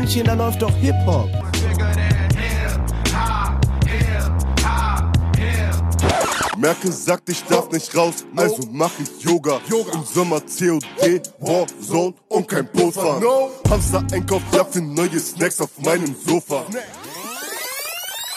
Männchen, da läuft doch Hip-Hop. Merkel sagt, ich darf nicht raus, also mach ich Yoga. Im Sommer COD, Warzone und kein Boot fahren. Hamster Einkauf, ja für neue Snacks auf meinem Sofa.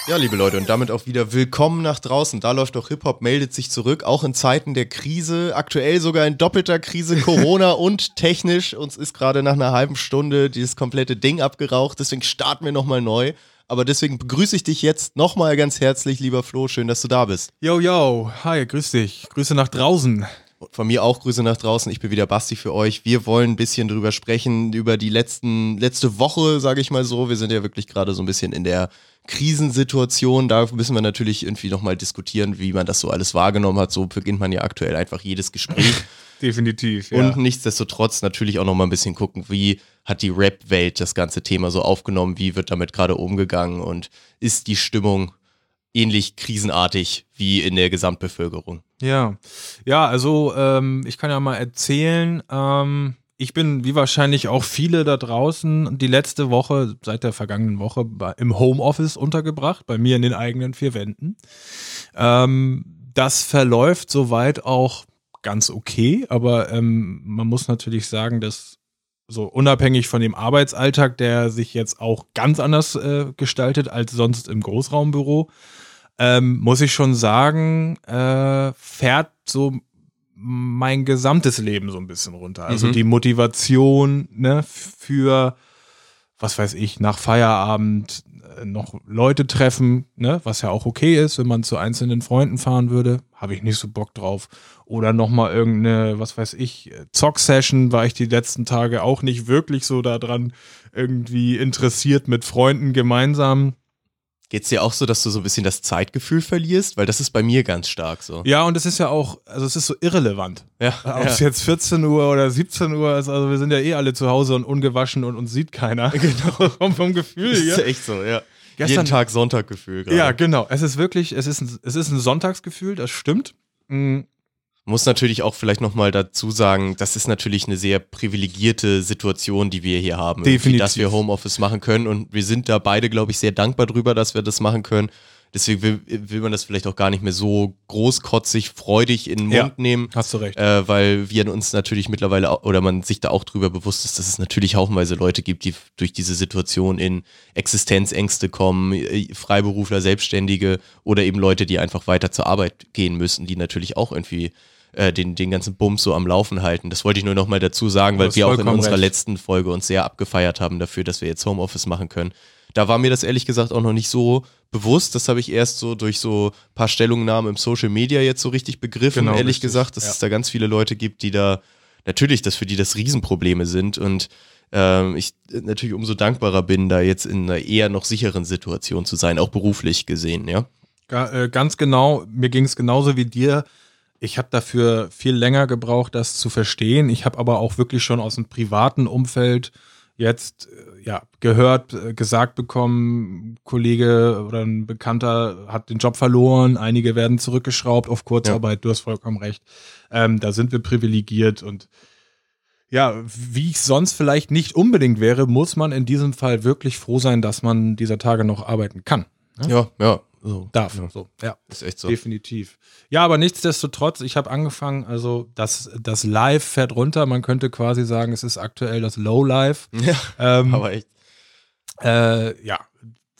Ja, liebe Leute, und damit auch wieder willkommen nach draußen. Da läuft doch Hip-Hop, meldet sich zurück, auch in Zeiten der Krise, aktuell sogar in doppelter Krise, Corona und technisch. Uns ist gerade nach einer halben Stunde dieses komplette Ding abgeraucht, deswegen starten wir nochmal neu. Aber deswegen begrüße ich dich jetzt nochmal ganz herzlich, lieber Flo. Schön, dass du da bist. Yo, yo, hi, grüß dich. Grüße nach draußen. Von mir auch Grüße nach draußen. Ich bin wieder Basti für euch. Wir wollen ein bisschen drüber sprechen, über die letzten, letzte Woche, sage ich mal so. Wir sind ja wirklich gerade so ein bisschen in der Krisensituation. Da müssen wir natürlich irgendwie nochmal diskutieren, wie man das so alles wahrgenommen hat. So beginnt man ja aktuell einfach jedes Gespräch. Definitiv, ja. Und nichtsdestotrotz natürlich auch nochmal ein bisschen gucken, wie hat die Rap-Welt das ganze Thema so aufgenommen, wie wird damit gerade umgegangen und ist die Stimmung ähnlich krisenartig wie in der Gesamtbevölkerung. Ja, ja, also ähm, ich kann ja mal erzählen, ähm, ich bin wie wahrscheinlich auch viele da draußen die letzte Woche, seit der vergangenen Woche, im Homeoffice untergebracht, bei mir in den eigenen vier Wänden. Ähm, das verläuft soweit auch ganz okay, aber ähm, man muss natürlich sagen, dass so unabhängig von dem Arbeitsalltag, der sich jetzt auch ganz anders äh, gestaltet als sonst im Großraumbüro, ähm, muss ich schon sagen, äh, fährt so mein gesamtes Leben so ein bisschen runter. Also mhm. die Motivation ne, für, was weiß ich, nach Feierabend äh, noch Leute treffen, ne, was ja auch okay ist, wenn man zu einzelnen Freunden fahren würde, habe ich nicht so Bock drauf. Oder nochmal irgendeine, was weiß ich, Zock-Session war ich die letzten Tage auch nicht wirklich so daran irgendwie interessiert mit Freunden gemeinsam. Geht's dir auch so, dass du so ein bisschen das Zeitgefühl verlierst? Weil das ist bei mir ganz stark so. Ja, und es ist ja auch, also es ist so irrelevant. Ja. Ob es ja. jetzt 14 Uhr oder 17 Uhr ist, also wir sind ja eh alle zu Hause und ungewaschen und uns sieht keiner. Genau. vom, vom Gefühl Das ist ja echt so, ja. Gestern, Jeden Tag Sonntaggefühl gerade. Ja, genau. Es ist wirklich, es ist ein, es ist ein Sonntagsgefühl, das stimmt. Mhm. Muss natürlich auch vielleicht nochmal dazu sagen, das ist natürlich eine sehr privilegierte Situation, die wir hier haben. Definitiv. Dass wir Homeoffice machen können und wir sind da beide, glaube ich, sehr dankbar drüber, dass wir das machen können. Deswegen will, will, man das vielleicht auch gar nicht mehr so großkotzig, freudig in den Mund ja, nehmen. Hast du recht. Äh, weil wir uns natürlich mittlerweile, oder man sich da auch drüber bewusst ist, dass es natürlich haufenweise Leute gibt, die durch diese Situation in Existenzängste kommen, äh, Freiberufler, Selbstständige oder eben Leute, die einfach weiter zur Arbeit gehen müssen, die natürlich auch irgendwie äh, den, den ganzen Bums so am Laufen halten. Das wollte ich nur nochmal dazu sagen, weil wir auch in unserer recht. letzten Folge uns sehr abgefeiert haben dafür, dass wir jetzt Homeoffice machen können. Da war mir das ehrlich gesagt auch noch nicht so bewusst. Das habe ich erst so durch so ein paar Stellungnahmen im Social Media jetzt so richtig begriffen, genau, ehrlich richtig. gesagt, dass ja. es da ganz viele Leute gibt, die da natürlich, dass für die das Riesenprobleme sind und ähm, ich natürlich umso dankbarer bin, da jetzt in einer eher noch sicheren Situation zu sein, auch beruflich gesehen, ja. Äh, ganz genau, mir ging es genauso wie dir. Ich habe dafür viel länger gebraucht, das zu verstehen. Ich habe aber auch wirklich schon aus dem privaten Umfeld jetzt äh, ja gehört, äh, gesagt bekommen, Kollege oder ein Bekannter hat den Job verloren, einige werden zurückgeschraubt auf Kurzarbeit, ja. du hast vollkommen recht. Ähm, da sind wir privilegiert und ja, wie ich sonst vielleicht nicht unbedingt wäre, muss man in diesem Fall wirklich froh sein, dass man dieser Tage noch arbeiten kann. Ne? Ja, ja, so, darf. Ja. So, ja, ist echt so. Definitiv. Ja, aber nichtsdestotrotz, ich habe angefangen, also das, das Live fährt runter. Man könnte quasi sagen, es ist aktuell das Low Life. Ja, ähm, aber echt. Äh, ja,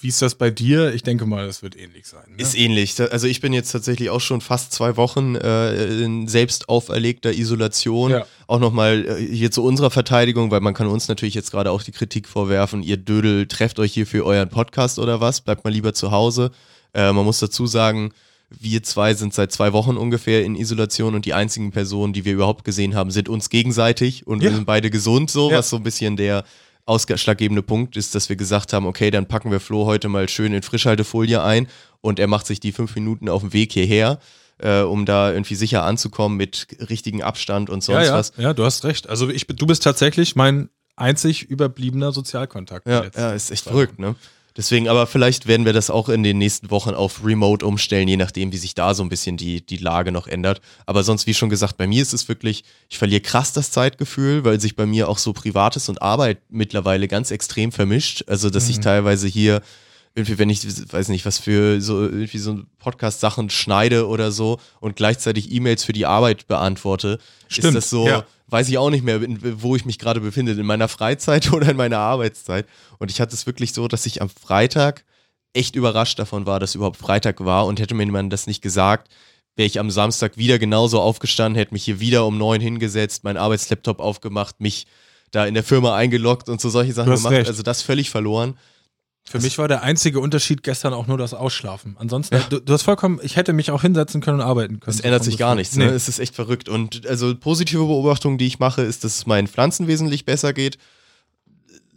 wie ist das bei dir? Ich denke mal, das wird ähnlich sein. Ne? Ist ähnlich. Also ich bin jetzt tatsächlich auch schon fast zwei Wochen äh, in selbst auferlegter Isolation. Ja. Auch nochmal äh, hier zu unserer Verteidigung, weil man kann uns natürlich jetzt gerade auch die Kritik vorwerfen, ihr Dödel trefft euch hier für euren Podcast oder was, bleibt mal lieber zu Hause. Äh, man muss dazu sagen, wir zwei sind seit zwei Wochen ungefähr in Isolation und die einzigen Personen, die wir überhaupt gesehen haben, sind uns gegenseitig und ja. wir sind beide gesund, so, ja. was so ein bisschen der ausschlaggebende Punkt ist, dass wir gesagt haben, okay, dann packen wir Flo heute mal schön in Frischhaltefolie ein und er macht sich die fünf Minuten auf dem Weg hierher. Äh, um da irgendwie sicher anzukommen mit richtigen Abstand und sonst ja, ja. was. Ja, du hast recht. Also ich, du bist tatsächlich mein einzig überbliebener Sozialkontakt. Ja, ja ist echt verrückt, ne? Deswegen, aber vielleicht werden wir das auch in den nächsten Wochen auf Remote umstellen, je nachdem, wie sich da so ein bisschen die, die Lage noch ändert. Aber sonst, wie schon gesagt, bei mir ist es wirklich, ich verliere krass das Zeitgefühl, weil sich bei mir auch so Privates und Arbeit mittlerweile ganz extrem vermischt. Also, dass mhm. ich teilweise hier irgendwie, wenn ich, weiß nicht, was für so irgendwie so Podcast-Sachen schneide oder so und gleichzeitig E-Mails für die Arbeit beantworte, Stimmt, ist das so, ja. weiß ich auch nicht mehr, wo ich mich gerade befinde, in meiner Freizeit oder in meiner Arbeitszeit. Und ich hatte es wirklich so, dass ich am Freitag echt überrascht davon war, dass überhaupt Freitag war und hätte mir jemand das nicht gesagt, wäre ich am Samstag wieder genauso aufgestanden, hätte mich hier wieder um neun hingesetzt, meinen Arbeitslaptop aufgemacht, mich da in der Firma eingeloggt und so solche Sachen gemacht. Recht. Also das völlig verloren. Für mich war der einzige Unterschied gestern auch nur das Ausschlafen. Ansonsten, ja. du, du, hast vollkommen, ich hätte mich auch hinsetzen können und arbeiten können. Es ändert sich gar nichts, ne? Es ist echt verrückt. Und also positive Beobachtung, die ich mache, ist, dass es meinen Pflanzen wesentlich besser geht.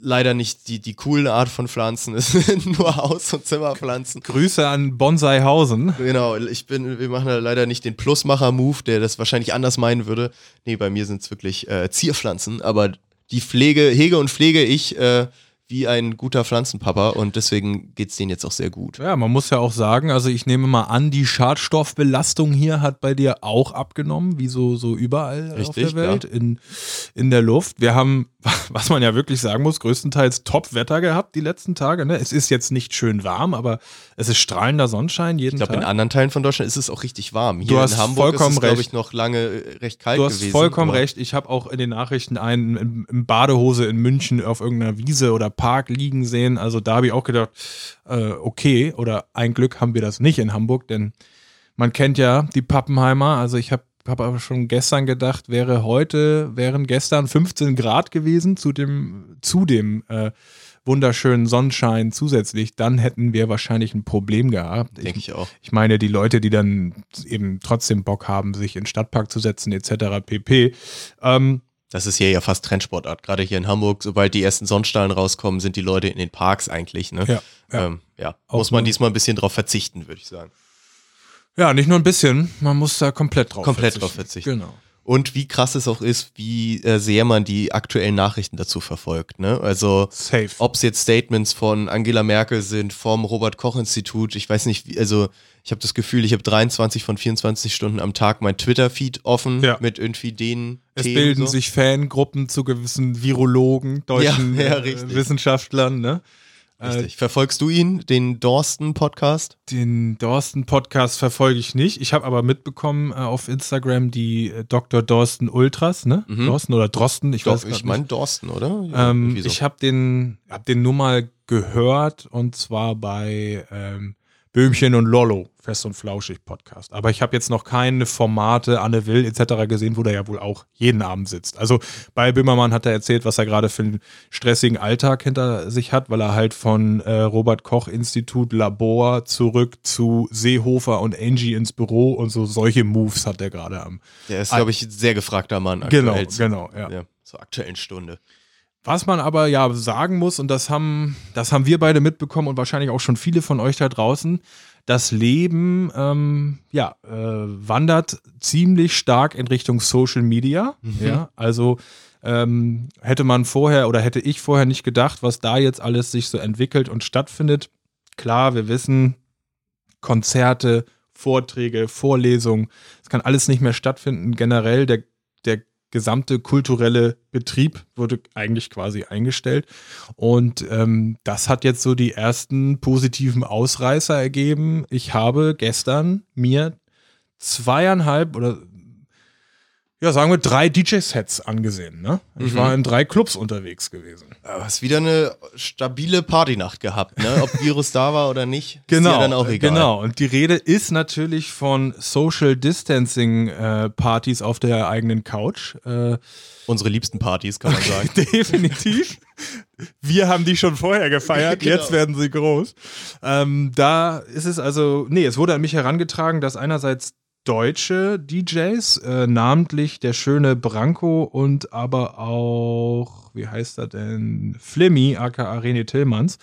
Leider nicht die, die coole Art von Pflanzen, es sind nur Haus- und Zimmerpflanzen. Grüße an Bonsaihausen. Genau, ich bin, wir machen da leider nicht den Plusmacher-Move, der das wahrscheinlich anders meinen würde. Nee, bei mir sind es wirklich äh, Zierpflanzen, aber die Pflege, hege und pflege ich äh, wie ein guter Pflanzenpapa und deswegen geht es denen jetzt auch sehr gut. Ja, man muss ja auch sagen, also ich nehme mal an, die Schadstoffbelastung hier hat bei dir auch abgenommen, wie so, so überall Richtig, auf der Welt, in, in der Luft. Wir haben, was man ja wirklich sagen muss, größtenteils Top-Wetter gehabt die letzten Tage. Ne? Es ist jetzt nicht schön warm, aber es ist strahlender Sonnenschein jeden ich glaub, Tag. Ich glaube, in anderen Teilen von Deutschland ist es auch richtig warm. Hier du hast in Hamburg vollkommen ist es, glaube ich, noch lange äh, recht kalt gewesen. Du hast vollkommen recht. Ich habe auch in den Nachrichten einen in, in Badehose in München auf irgendeiner Wiese oder Park liegen sehen. Also da habe ich auch gedacht, äh, okay, oder ein Glück haben wir das nicht in Hamburg, denn man kennt ja die Pappenheimer. Also ich habe habe aber schon gestern gedacht, wäre heute, wären gestern 15 Grad gewesen zu dem, zu dem äh, wunderschönen Sonnenschein zusätzlich, dann hätten wir wahrscheinlich ein Problem gehabt. Denke ich, ich, auch. Ich meine, die Leute, die dann eben trotzdem Bock haben, sich in den Stadtpark zu setzen, etc. pp. Ähm, das ist hier ja fast Trendsportart. Gerade hier in Hamburg, sobald die ersten Sonnenstrahlen rauskommen, sind die Leute in den Parks eigentlich. Ne? Ja, ja. Ähm, ja. muss man diesmal ein bisschen drauf verzichten, würde ich sagen. Ja, nicht nur ein bisschen, man muss da komplett drauf komplett verzichten. Komplett drauf verzichten. Genau. Und wie krass es auch ist, wie äh, sehr man die aktuellen Nachrichten dazu verfolgt. Ne? Also ob es jetzt Statements von Angela Merkel sind, vom Robert Koch Institut, ich weiß nicht, wie, also ich habe das Gefühl, ich habe 23 von 24 Stunden am Tag mein Twitter-Feed offen ja. mit irgendwie den. Es Themen bilden so. sich Fangruppen zu gewissen Virologen, deutschen ja, ja, äh, Wissenschaftlern, ne? Richtig. Äh, Verfolgst du ihn, den Dorsten-Podcast? Den Dorsten-Podcast verfolge ich nicht. Ich habe aber mitbekommen äh, auf Instagram die äh, Dr. Dorsten Ultras, ne? Mhm. Dorsten oder Drosten, ich Doch, weiß Ich meine Dorsten, oder? Ja, ähm, so. Ich habe den, hab den nur mal gehört und zwar bei ähm, Böhmchen und Lollo, Fest und Flauschig Podcast. Aber ich habe jetzt noch keine Formate, Anne Will etc. gesehen, wo der ja wohl auch jeden Abend sitzt. Also bei Böhmermann hat er erzählt, was er gerade für einen stressigen Alltag hinter sich hat, weil er halt von äh, Robert Koch Institut Labor zurück zu Seehofer und Angie ins Büro und so solche Moves hat er gerade am. Der ist, glaube ich, ein sehr gefragter Mann aktuell. Genau, genau, ja. ja zur aktuellen Stunde. Was man aber ja sagen muss, und das haben, das haben wir beide mitbekommen und wahrscheinlich auch schon viele von euch da draußen, das Leben ähm, ja, äh, wandert ziemlich stark in Richtung Social Media. Mhm. Ja, also ähm, hätte man vorher oder hätte ich vorher nicht gedacht, was da jetzt alles sich so entwickelt und stattfindet. Klar, wir wissen, Konzerte, Vorträge, Vorlesungen, es kann alles nicht mehr stattfinden. Generell der, der gesamte kulturelle Betrieb wurde eigentlich quasi eingestellt. Und ähm, das hat jetzt so die ersten positiven Ausreißer ergeben. Ich habe gestern mir zweieinhalb oder ja, sagen wir, drei DJ-Sets angesehen. Ne? Ich mhm. war in drei Clubs unterwegs gewesen. Du hast wieder eine stabile Partynacht gehabt, ne? Ob Virus da war oder nicht, genau, ist ja dann auch egal. Genau, und die Rede ist natürlich von Social Distancing-Partys äh, auf der eigenen Couch. Äh, Unsere liebsten Partys, kann man sagen. Definitiv. Wir haben die schon vorher gefeiert, genau. jetzt werden sie groß. Ähm, da ist es also, nee, es wurde an mich herangetragen, dass einerseits deutsche DJs, äh, namentlich der schöne Branko und aber auch, wie heißt er denn, Flimmy, aka René Tillmanns.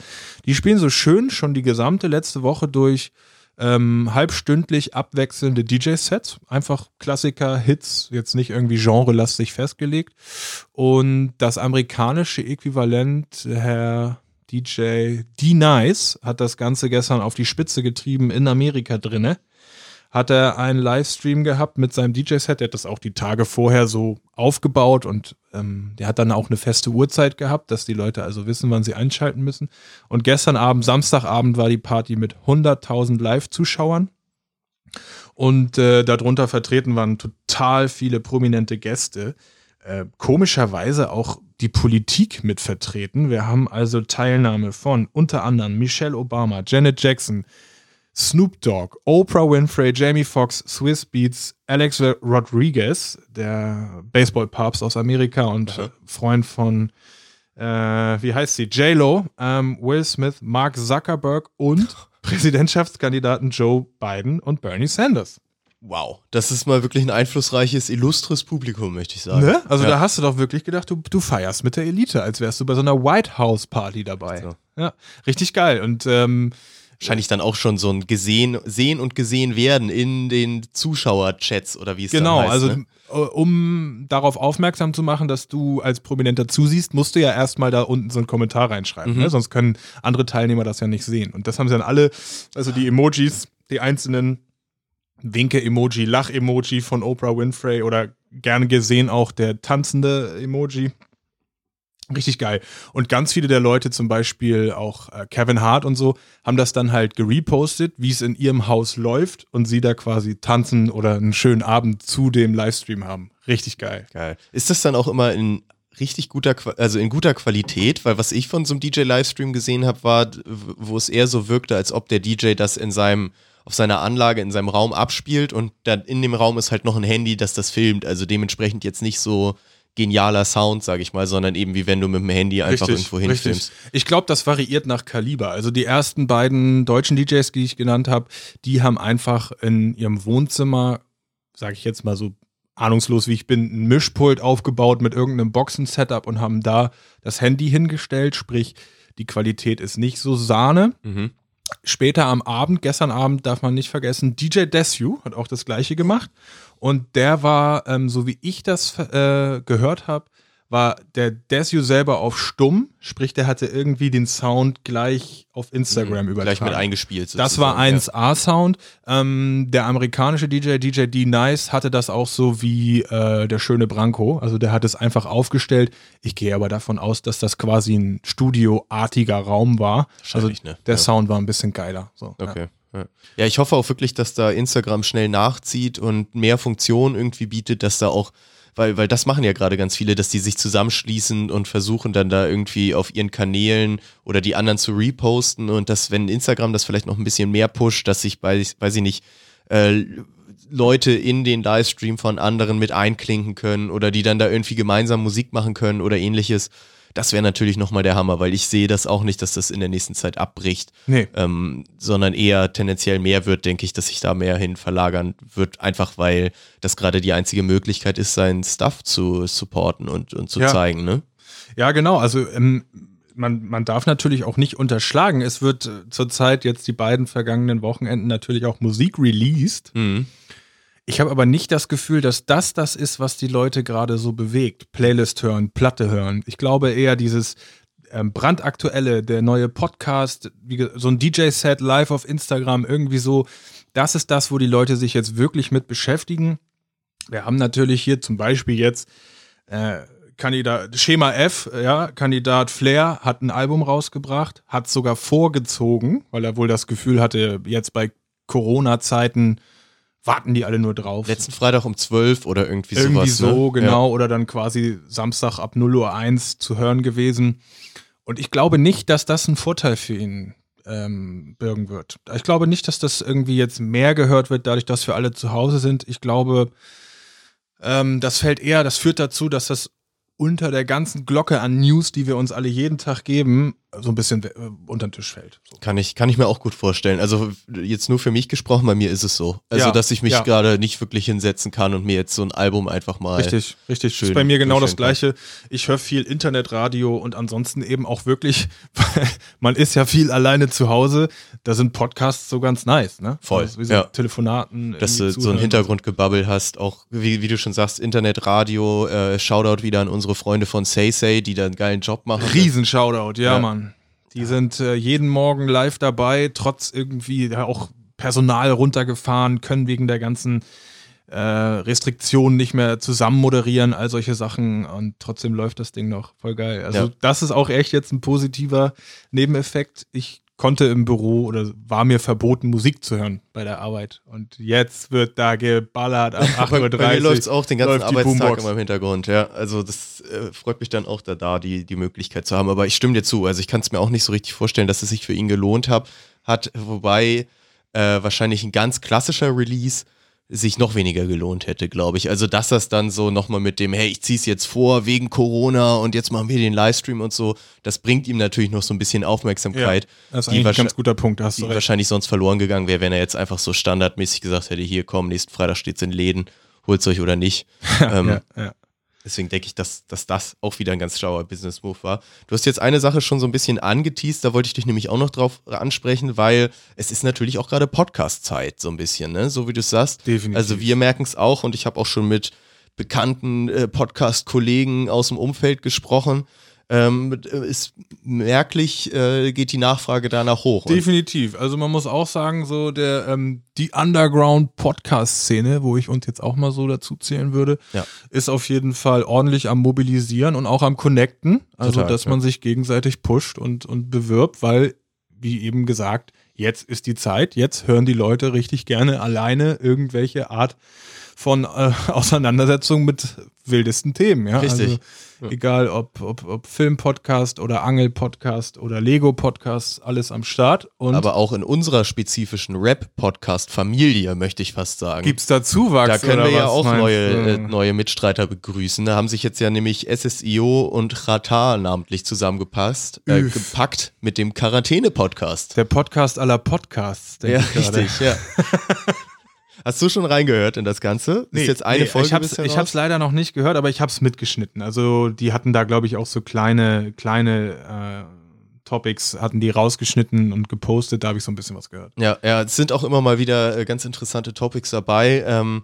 Die spielen so schön schon die gesamte letzte Woche durch ähm, halbstündlich abwechselnde DJ-Sets. Einfach Klassiker, Hits, jetzt nicht irgendwie genrelastig festgelegt. Und das amerikanische Äquivalent, Herr DJ D-Nice hat das Ganze gestern auf die Spitze getrieben in Amerika drinne. Hat er einen Livestream gehabt mit seinem DJ-Set, der hat das auch die Tage vorher so aufgebaut und ähm, der hat dann auch eine feste Uhrzeit gehabt, dass die Leute also wissen, wann sie einschalten müssen. Und gestern Abend, Samstagabend, war die Party mit 100.000 Live-Zuschauern. Und äh, darunter vertreten waren total viele prominente Gäste. Äh, komischerweise auch die Politik mit vertreten. Wir haben also Teilnahme von unter anderem Michelle Obama, Janet Jackson, Snoop Dogg, Oprah Winfrey, Jamie Foxx, Swiss Beats, Alex Rodriguez, der Baseball-Papst aus Amerika und Aha. Freund von, äh, wie heißt sie, J-Lo, ähm, Will Smith, Mark Zuckerberg und Präsidentschaftskandidaten Joe Biden und Bernie Sanders. Wow, das ist mal wirklich ein einflussreiches, illustres Publikum, möchte ich sagen. Ne? Also ja. da hast du doch wirklich gedacht, du, du feierst mit der Elite, als wärst du bei so einer White House Party dabei. So. Ja, richtig geil. Und ähm, wahrscheinlich dann auch schon so ein gesehen, sehen und gesehen werden in den Zuschauerchats oder wie es genau, dann heißt. also ne? äh, um darauf aufmerksam zu machen, dass du als Prominenter zusiehst, musst du ja erstmal da unten so einen Kommentar reinschreiben. Mhm. Ne? Sonst können andere Teilnehmer das ja nicht sehen. Und das haben sie dann alle, also die Emojis, die einzelnen Winke-Emoji, Lach-Emoji von Oprah Winfrey oder gern gesehen auch der tanzende Emoji. Richtig geil. Und ganz viele der Leute, zum Beispiel auch äh, Kevin Hart und so, haben das dann halt gerepostet, wie es in ihrem Haus läuft und sie da quasi tanzen oder einen schönen Abend zu dem Livestream haben. Richtig geil. Geil. Ist das dann auch immer in richtig guter, also in guter Qualität? Weil was ich von so einem DJ-Livestream gesehen habe, war, wo es eher so wirkte, als ob der DJ das in seinem, auf seiner Anlage, in seinem Raum abspielt und dann in dem Raum ist halt noch ein Handy, das das filmt. Also dementsprechend jetzt nicht so genialer Sound, sage ich mal, sondern eben wie wenn du mit dem Handy einfach irgendwo hinfilmst. Ich glaube, das variiert nach Kaliber. Also die ersten beiden deutschen DJs, die ich genannt habe, die haben einfach in ihrem Wohnzimmer, sage ich jetzt mal so ahnungslos wie ich bin, ein Mischpult aufgebaut mit irgendeinem Boxen-Setup und haben da das Handy hingestellt. Sprich, die Qualität ist nicht so Sahne. Mhm. Später am Abend, gestern Abend darf man nicht vergessen, DJ Desu hat auch das gleiche gemacht. Und der war, ähm, so wie ich das äh, gehört habe, war der Desu selber auf stumm, sprich, der hatte irgendwie den Sound gleich auf Instagram übertragen. Mhm. Gleich mit eingespielt. Das war sozusagen, 1A-Sound. Ähm, der amerikanische DJ, DJ D Nice, hatte das auch so wie äh, der schöne Branko. Also der hat es einfach aufgestellt. Ich gehe aber davon aus, dass das quasi ein studioartiger Raum war. Also ne? der Ja. Sound war ein bisschen geiler. So, ja. Okay. Ja. Ja, ich hoffe auch wirklich, dass da Instagram schnell nachzieht und mehr Funktionen irgendwie bietet, dass da auch, weil, weil das machen ja gerade ganz viele, dass die sich zusammenschließen und versuchen dann da irgendwie auf ihren Kanälen oder die anderen zu reposten und dass, wenn Instagram das vielleicht noch ein bisschen mehr pusht, dass sich bei, weiß ich nicht, äh, Leute in den Livestream von anderen mit einklinken können oder die dann da irgendwie gemeinsam Musik machen können oder ähnliches. Das wäre natürlich nochmal der Hammer, weil ich sehe das auch nicht, dass das in der nächsten Zeit abbricht Nee. ähm, sondern eher tendenziell mehr wird, denke ich, dass sich da mehr hin verlagern wird, einfach weil das gerade die einzige Möglichkeit ist, seinen Stuff zu supporten und, und zu Ja. zeigen, ne? Ja, genau. Also ähm, man, man darf natürlich auch nicht unterschlagen. Es wird äh, zurzeit jetzt die beiden vergangenen Wochenenden natürlich auch Musik released. Mhm. Ich habe aber nicht das Gefühl, dass das das ist, was die Leute gerade so bewegt. Playlist hören, Platte hören. Ich glaube eher dieses ähm, brandaktuelle, der neue Podcast, wie, so ein DJ-Set live auf Instagram, irgendwie so. Das ist das, wo die Leute sich jetzt wirklich mit beschäftigen. Wir haben natürlich hier zum Beispiel jetzt äh, Kandidat Schema F, ja, Kandidat Flair hat ein Album rausgebracht, hat sogar vorgezogen, weil er wohl das Gefühl hatte, jetzt bei Corona-Zeiten warten die alle nur drauf. Letzten Freitag um 12 oder irgendwie, Irgendwie sowas. so, ne? genau. Oder dann quasi Samstag ab 0 Uhr 1 zu hören gewesen. Und ich glaube nicht, dass das einen Vorteil für ihn ähm, birgen wird. Ich glaube nicht, dass das irgendwie jetzt mehr gehört wird, dadurch, dass wir alle zu Hause sind. Ich glaube, ähm, das fällt eher, das führt dazu, dass das unter der ganzen Glocke an News, die wir uns alle jeden Tag geben, so ein bisschen äh, unter den Tisch fällt. So. Kann ich, kann ich mir auch gut vorstellen. Also jetzt nur für mich gesprochen, bei mir ist es so. Also, Ja, dass ich mich ja. gerade nicht wirklich hinsetzen kann und mir jetzt so ein Album einfach mal. Richtig, richtig. schön ist bei mir genau das Gleiche. Ich höre viel Internetradio und ansonsten eben auch wirklich, weil man ist ja viel alleine zu Hause. Da sind Podcasts so ganz nice, ne? Voll, Also wie so ja. Telefonaten. dass du so ein zuhören. Hintergrundgebabbel hast, auch wie, wie du schon sagst, Internetradio, äh, Shoutout wieder an unsere Freunde von Say, die da einen geilen Job machen. Riesen Shoutout, ja, Ja. Mann. Die sind äh, jeden Morgen live dabei, trotz irgendwie ja, auch Personal runtergefahren, können wegen der ganzen äh, Restriktionen nicht mehr zusammen moderieren, all solche Sachen und trotzdem läuft das Ding noch voll geil. Also Ja. das ist auch echt jetzt ein positiver Nebeneffekt. Ich konnte im Büro oder war mir verboten, Musik zu hören bei der Arbeit. Und jetzt wird da geballert ab 8.30 Bei, Uhr. bei mir läuft es auch den ganzen Arbeitstag Boombox. immer im Hintergrund, ja. Also das äh, freut mich dann auch da, da die, die Möglichkeit zu haben. Aber ich stimme dir zu. Also ich kann es mir auch nicht so richtig vorstellen, dass es sich für ihn gelohnt hat, hat wobei äh, wahrscheinlich ein ganz klassischer Release sich noch weniger gelohnt hätte, glaube ich. Also dass das dann so nochmal mit dem, hey, ich zieh's jetzt vor wegen Corona und jetzt machen wir den Livestream und so, das bringt ihm natürlich noch so ein bisschen Aufmerksamkeit, Das ist die, ein wahrscheinlich- ganz guter Punkt, hast die du recht. wahrscheinlich sonst verloren gegangen wäre, wenn er jetzt einfach so standardmäßig gesagt hätte, hier komm, nächsten Freitag steht's in Läden, holt's euch oder nicht. ähm, Ja, ja. Deswegen denke ich, dass, dass das auch wieder ein ganz schlauer Business-Move war. Du hast jetzt eine Sache schon so ein bisschen angeteased, da wollte ich dich nämlich auch noch drauf ansprechen, weil es ist natürlich auch gerade Podcast-Zeit, so ein bisschen, ne? So wie du es sagst. Definitiv. Also wir merken es auch und ich habe auch schon mit bekannten äh, Podcast-Kollegen aus dem Umfeld gesprochen. Ähm, ist merklich äh, geht die Nachfrage danach hoch. Definitiv. Also man muss auch sagen, so der ähm, die Underground-Podcast-Szene, wo ich uns jetzt auch mal so dazu zählen würde, Ja. ist auf jeden Fall ordentlich am Mobilisieren und auch am Connecten. Also Total, dass man sich gegenseitig pusht und, und bewirbt, weil, wie eben gesagt, jetzt ist die Zeit, jetzt hören die Leute richtig gerne alleine irgendwelche Art von äh, Auseinandersetzung mit wildesten Themen. Ja? Richtig. Also, egal ob, ob, ob Film-Podcast oder Angel-Podcast oder Lego-Podcast, alles am Start. Und aber auch in unserer spezifischen Rap-Podcast-Familie, möchte ich fast sagen. gibt's da Zuwachs? Da können wir ja auch neue, äh, neue Mitstreiter begrüßen. Da haben sich jetzt ja nämlich SSIO und Rata namentlich zusammengepasst, äh, gepackt mit dem Quarantäne-Podcast. Der Podcast aller Podcasts, denke Ja, ich gerade. richtig, ja. Hast du schon reingehört in das Ganze? ist jetzt eine nee, Folge Ich hab's, bisher ich raus? hab's leider noch nicht gehört, aber ich hab's mitgeschnitten. Also die hatten da, glaube ich, auch so kleine, kleine äh, Topics, hatten die rausgeschnitten und gepostet. Da habe ich so ein bisschen was gehört. Ja, ja, es sind auch immer mal wieder äh, ganz interessante Topics dabei. Ähm,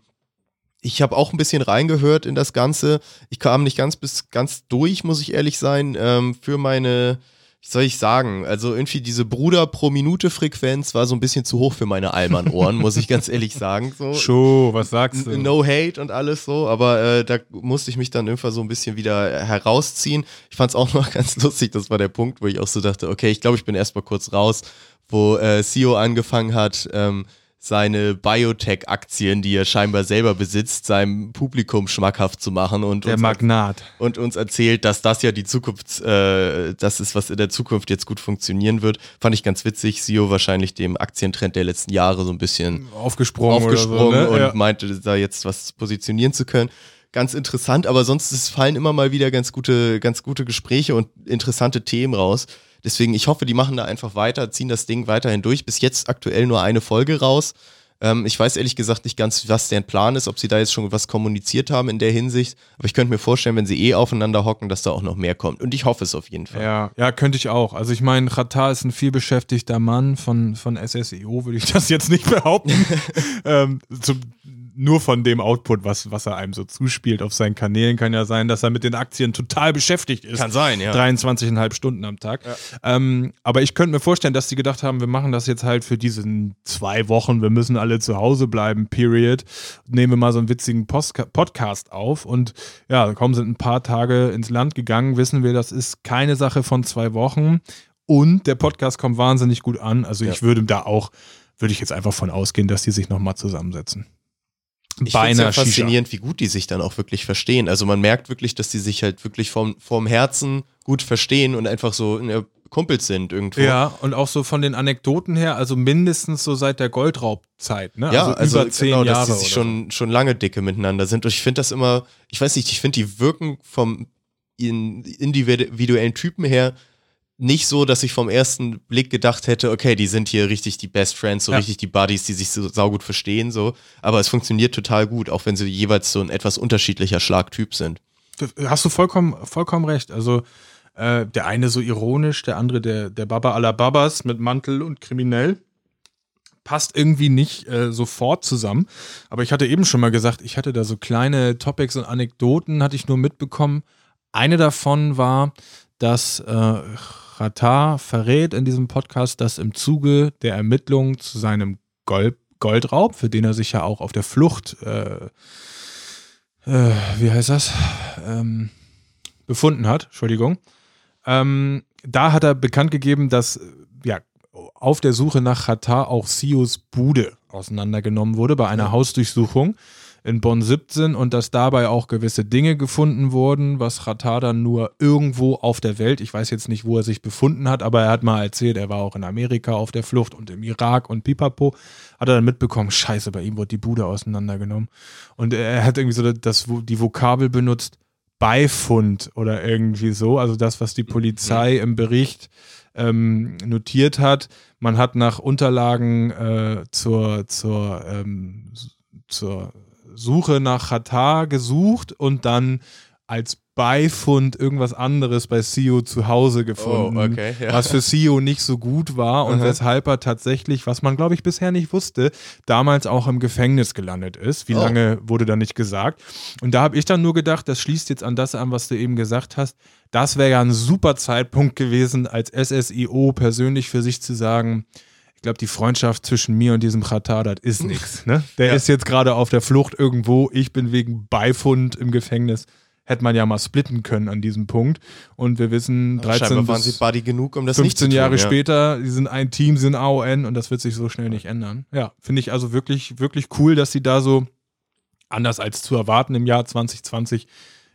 ich habe auch ein bisschen reingehört in das Ganze. Ich kam nicht ganz bis ganz durch, muss ich ehrlich sein, ähm, für meine, soll ich sagen, also irgendwie diese Bruder pro Minute Frequenz war so ein bisschen zu hoch für meine Allmann-Ohren, muss ich ganz ehrlich sagen. So. Show, was sagst du? No hate und alles so, aber äh, da musste ich mich dann irgendwann so ein bisschen wieder herausziehen. Ich fand es auch noch ganz lustig, das war der Punkt, wo ich auch so dachte, okay, ich glaube, ich bin erstmal kurz raus, wo äh, CEO angefangen hat, ähm, seine Biotech-Aktien, die er scheinbar selber besitzt, seinem Publikum schmackhaft zu machen und Der uns, Magnat. und uns erzählt, dass das ja die Zukunft, äh, das ist, was in der Zukunft jetzt gut funktionieren wird. Fand ich ganz witzig. CEO wahrscheinlich dem Aktientrend der letzten Jahre so ein bisschen Aufgesprungen, aufgesprungen so, ne? und ja. meinte, da jetzt was positionieren zu können. Ganz interessant, aber sonst es fallen immer mal wieder ganz gute, ganz gute Gespräche und interessante Themen raus. Deswegen, ich hoffe, die machen da einfach weiter, ziehen das Ding weiterhin durch. Bis jetzt aktuell nur eine Folge raus. Ähm, ich weiß ehrlich gesagt nicht ganz, was deren Plan ist, ob sie da jetzt schon was kommuniziert haben in der Hinsicht. Aber ich könnte mir vorstellen, wenn sie eh aufeinander hocken, dass da auch noch mehr kommt. Und ich hoffe es auf jeden Fall. Ja, ja, könnte ich auch. Also ich meine, Qatar ist ein vielbeschäftigter Mann von, von SSEO, würde ich das jetzt nicht behaupten. ähm, zum, nur von dem Output, was, was er einem so zuspielt auf seinen Kanälen, kann ja sein, dass er mit den Aktien total beschäftigt ist. Kann sein, ja. 23,5 Stunden am Tag. Ähm, aber ich könnte mir vorstellen, dass die gedacht haben, wir machen das jetzt halt für diesen zwei Wochen, wir müssen alle zu Hause bleiben, period. Nehmen wir mal so einen witzigen Postka Podcast auf und ja, kaum sind ein paar Tage ins Land gegangen, wissen wir, das ist keine Sache von zwei Wochen und der Podcast kommt wahnsinnig gut an. Also ich Ja. würde da auch, würde ich jetzt einfach von ausgehen, dass die sich nochmal zusammensetzen. Ich Bei es ja einer Shisha. faszinierend, wie gut die sich dann auch wirklich verstehen. Also man merkt wirklich, dass die sich halt wirklich vom, vom Herzen gut verstehen und einfach so ja, Kumpels sind irgendwo. Ja, und auch so von den Anekdoten her, also mindestens so seit der Goldraubzeit, ne? Ja, also, über zehn genau, Jahre. dass die sich schon, schon lange dicke miteinander sind. Und ich finde das immer, ich weiß nicht, ich finde die wirken vom in- individuellen Typen her nicht so, dass ich vom ersten Blick gedacht hätte, okay, die sind hier richtig die Best Friends, so Ja. richtig die Buddies, die sich so saugut verstehen, so. Aber es funktioniert total gut, auch wenn sie jeweils so ein etwas unterschiedlicher Schlagtyp sind. so. Hast du vollkommen, vollkommen recht. Also äh, der eine so ironisch, der andere der, der Baba aller Babas mit Mantel und kriminell. Passt irgendwie nicht äh, sofort zusammen. Aber ich hatte eben schon mal gesagt, ich hatte da so kleine Topics und Anekdoten, hatte ich nur mitbekommen. Eine davon war, dass äh, Ratar verrät in diesem Podcast, dass im Zuge der Ermittlungen zu seinem Gold Goldraub, für den er sich ja auch auf der Flucht, äh, äh, wie heißt das, ähm, befunden hat, Entschuldigung, ähm, da hat er bekannt gegeben, dass ja, auf der Suche nach Ratar auch Sios Bude auseinandergenommen wurde bei einer Hausdurchsuchung in Bonn 17 und dass dabei auch gewisse Dinge gefunden wurden, was Ratar dann nur irgendwo auf der Welt, ich weiß jetzt nicht, wo er sich befunden hat, aber er hat mal erzählt, er war auch in Amerika auf der Flucht und im Irak und pipapo, hat er dann mitbekommen, scheiße, bei ihm wurde die Bude auseinandergenommen. Und er hat irgendwie so das, die Vokabel benutzt, Beifund oder irgendwie so, also das, was die Polizei im Bericht ähm, notiert hat. Man hat nach Unterlagen äh, zur, zur, ähm, zur Suche nach Katar gesucht und dann als Beifund irgendwas anderes bei CEO zu Hause gefunden, Oh, okay, ja. was für CEO nicht so gut war und Aha. weshalb er tatsächlich, was man glaube ich bisher nicht wusste, damals auch im Gefängnis gelandet ist. Wie Oh. lange wurde da nicht gesagt. Und da habe ich dann nur gedacht, das schließt jetzt an das an, was du eben gesagt hast. Das wäre ja ein super Zeitpunkt gewesen, als SSIO persönlich für sich zu sagen, ich glaube, die Freundschaft zwischen mir und diesem Khatar, das ist nichts. Ne? Der Ja. ist jetzt gerade auf der Flucht irgendwo. Ich bin wegen Beifund im Gefängnis. Hätte man ja mal splitten können an diesem Punkt. Und wir wissen, 13 Scheinbar waren sie Buddy genug, um das nicht zu 15 tun, Jahre ja. später, die sind ein Team, sind AON und das wird sich so schnell nicht ändern. Ja, finde ich also wirklich, wirklich cool, dass sie da so, anders als zu erwarten im Jahr 2020,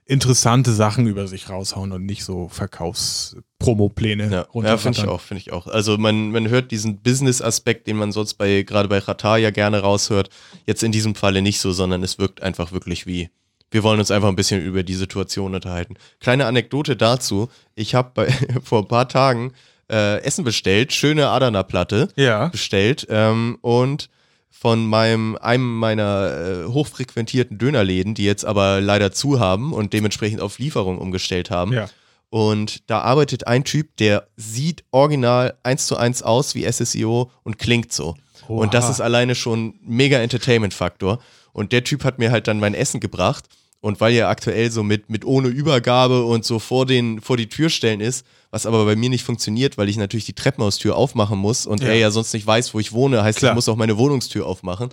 interessante Sachen über sich raushauen und nicht so Verkaufs-Promo-Pläne Ja, ja finde ich auch, finde ich auch. Also man, man hört diesen Business-Aspekt, den man sonst bei, gerade bei Qatar ja gerne raushört, jetzt in diesem Falle nicht so, sondern es wirkt einfach wirklich wie, wir wollen uns einfach ein bisschen über die Situation unterhalten. Kleine Anekdote dazu, ich habe vor ein paar Tagen äh, Essen bestellt, schöne Adana-Platte Ja. bestellt ähm, und von meinem, einem meiner äh, hochfrequentierten Dönerläden, die jetzt aber leider zu haben und dementsprechend auf Lieferung umgestellt haben. Ja. Und da arbeitet ein Typ, der sieht original eins zu eins aus wie SSIO und klingt so. Oha. Und das ist alleine schon mega Entertainment-Faktor. Und der Typ hat mir halt dann mein Essen gebracht. Und weil er aktuell so mit, mit ohne Übergabe und so vor, den, vor die Tür stellen ist, was aber bei mir nicht funktioniert, weil ich natürlich die Treppenhaustür aufmachen muss und Ja. er ja sonst nicht weiß, wo ich wohne, heißt, Klar. ich muss auch meine Wohnungstür aufmachen.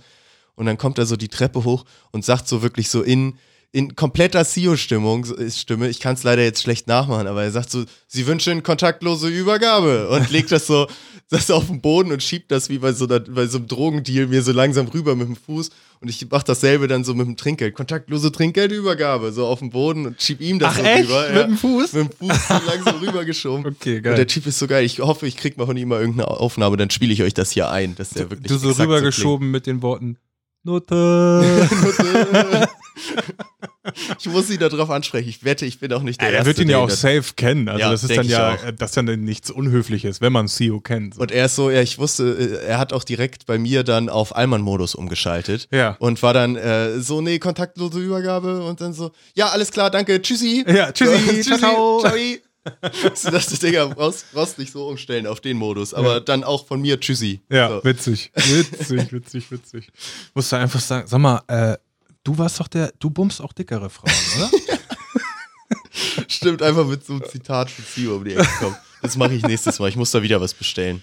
Und dann kommt er so die Treppe hoch und sagt so wirklich so in, in kompletter CEO-Stimmung, Stimme, ich kann es leider jetzt schlecht nachmachen, aber er sagt so, sie wünschen kontaktlose Übergabe und legt das so das auf den Boden und schiebt das wie bei so, einer, bei so einem Drogendeal mir so langsam rüber mit dem Fuß und ich mach dasselbe dann so mit dem Trinkgeld, kontaktlose Trinkgeldübergabe, so auf den Boden und schieb ihm das Ach so echt? rüber. Mit dem Fuß? Mit dem Fuß so langsam rübergeschoben. Okay, Und der geil. Typ ist so geil. Ich hoffe, ich krieg mal von ihm mal irgendeine Aufnahme, dann spiele ich euch das hier ein, dass der wirklich Du so rübergeschoben mit den Worten Note. klingt. ich muss ihn darauf ansprechen. Ich wette, ich bin auch nicht der Ja, er wird ihn ja auch safe kennen. Also Ja, das ist denk dann ja, auch. äh, das ist dann nichts Unhöfliches, wenn man CEO kennt. Und er ist so, ja, ich wusste, äh, er hat auch direkt bei mir dann auf Allmann-Modus umgeschaltet. Ja. Und war dann äh, so, nee, kontaktlose Übergabe und dann so, ja, alles klar, danke, tschüssi. Ja, tschüssi, So, ciao, ciao. so, dass das Digga, brauchst, brauchst nicht so umstellen auf den Modus, aber Ja. dann auch von mir tschüssi. Ja, so. witzig. Witzig, witzig, witzig. Musst du einfach sagen, sag mal, äh, du warst doch der, du bummst auch dickere Frauen, oder? Stimmt, einfach mit so einem Zitat von Zio um die Ecke kommen. Das mache ich nächstes Mal. Ich muss da wieder was bestellen.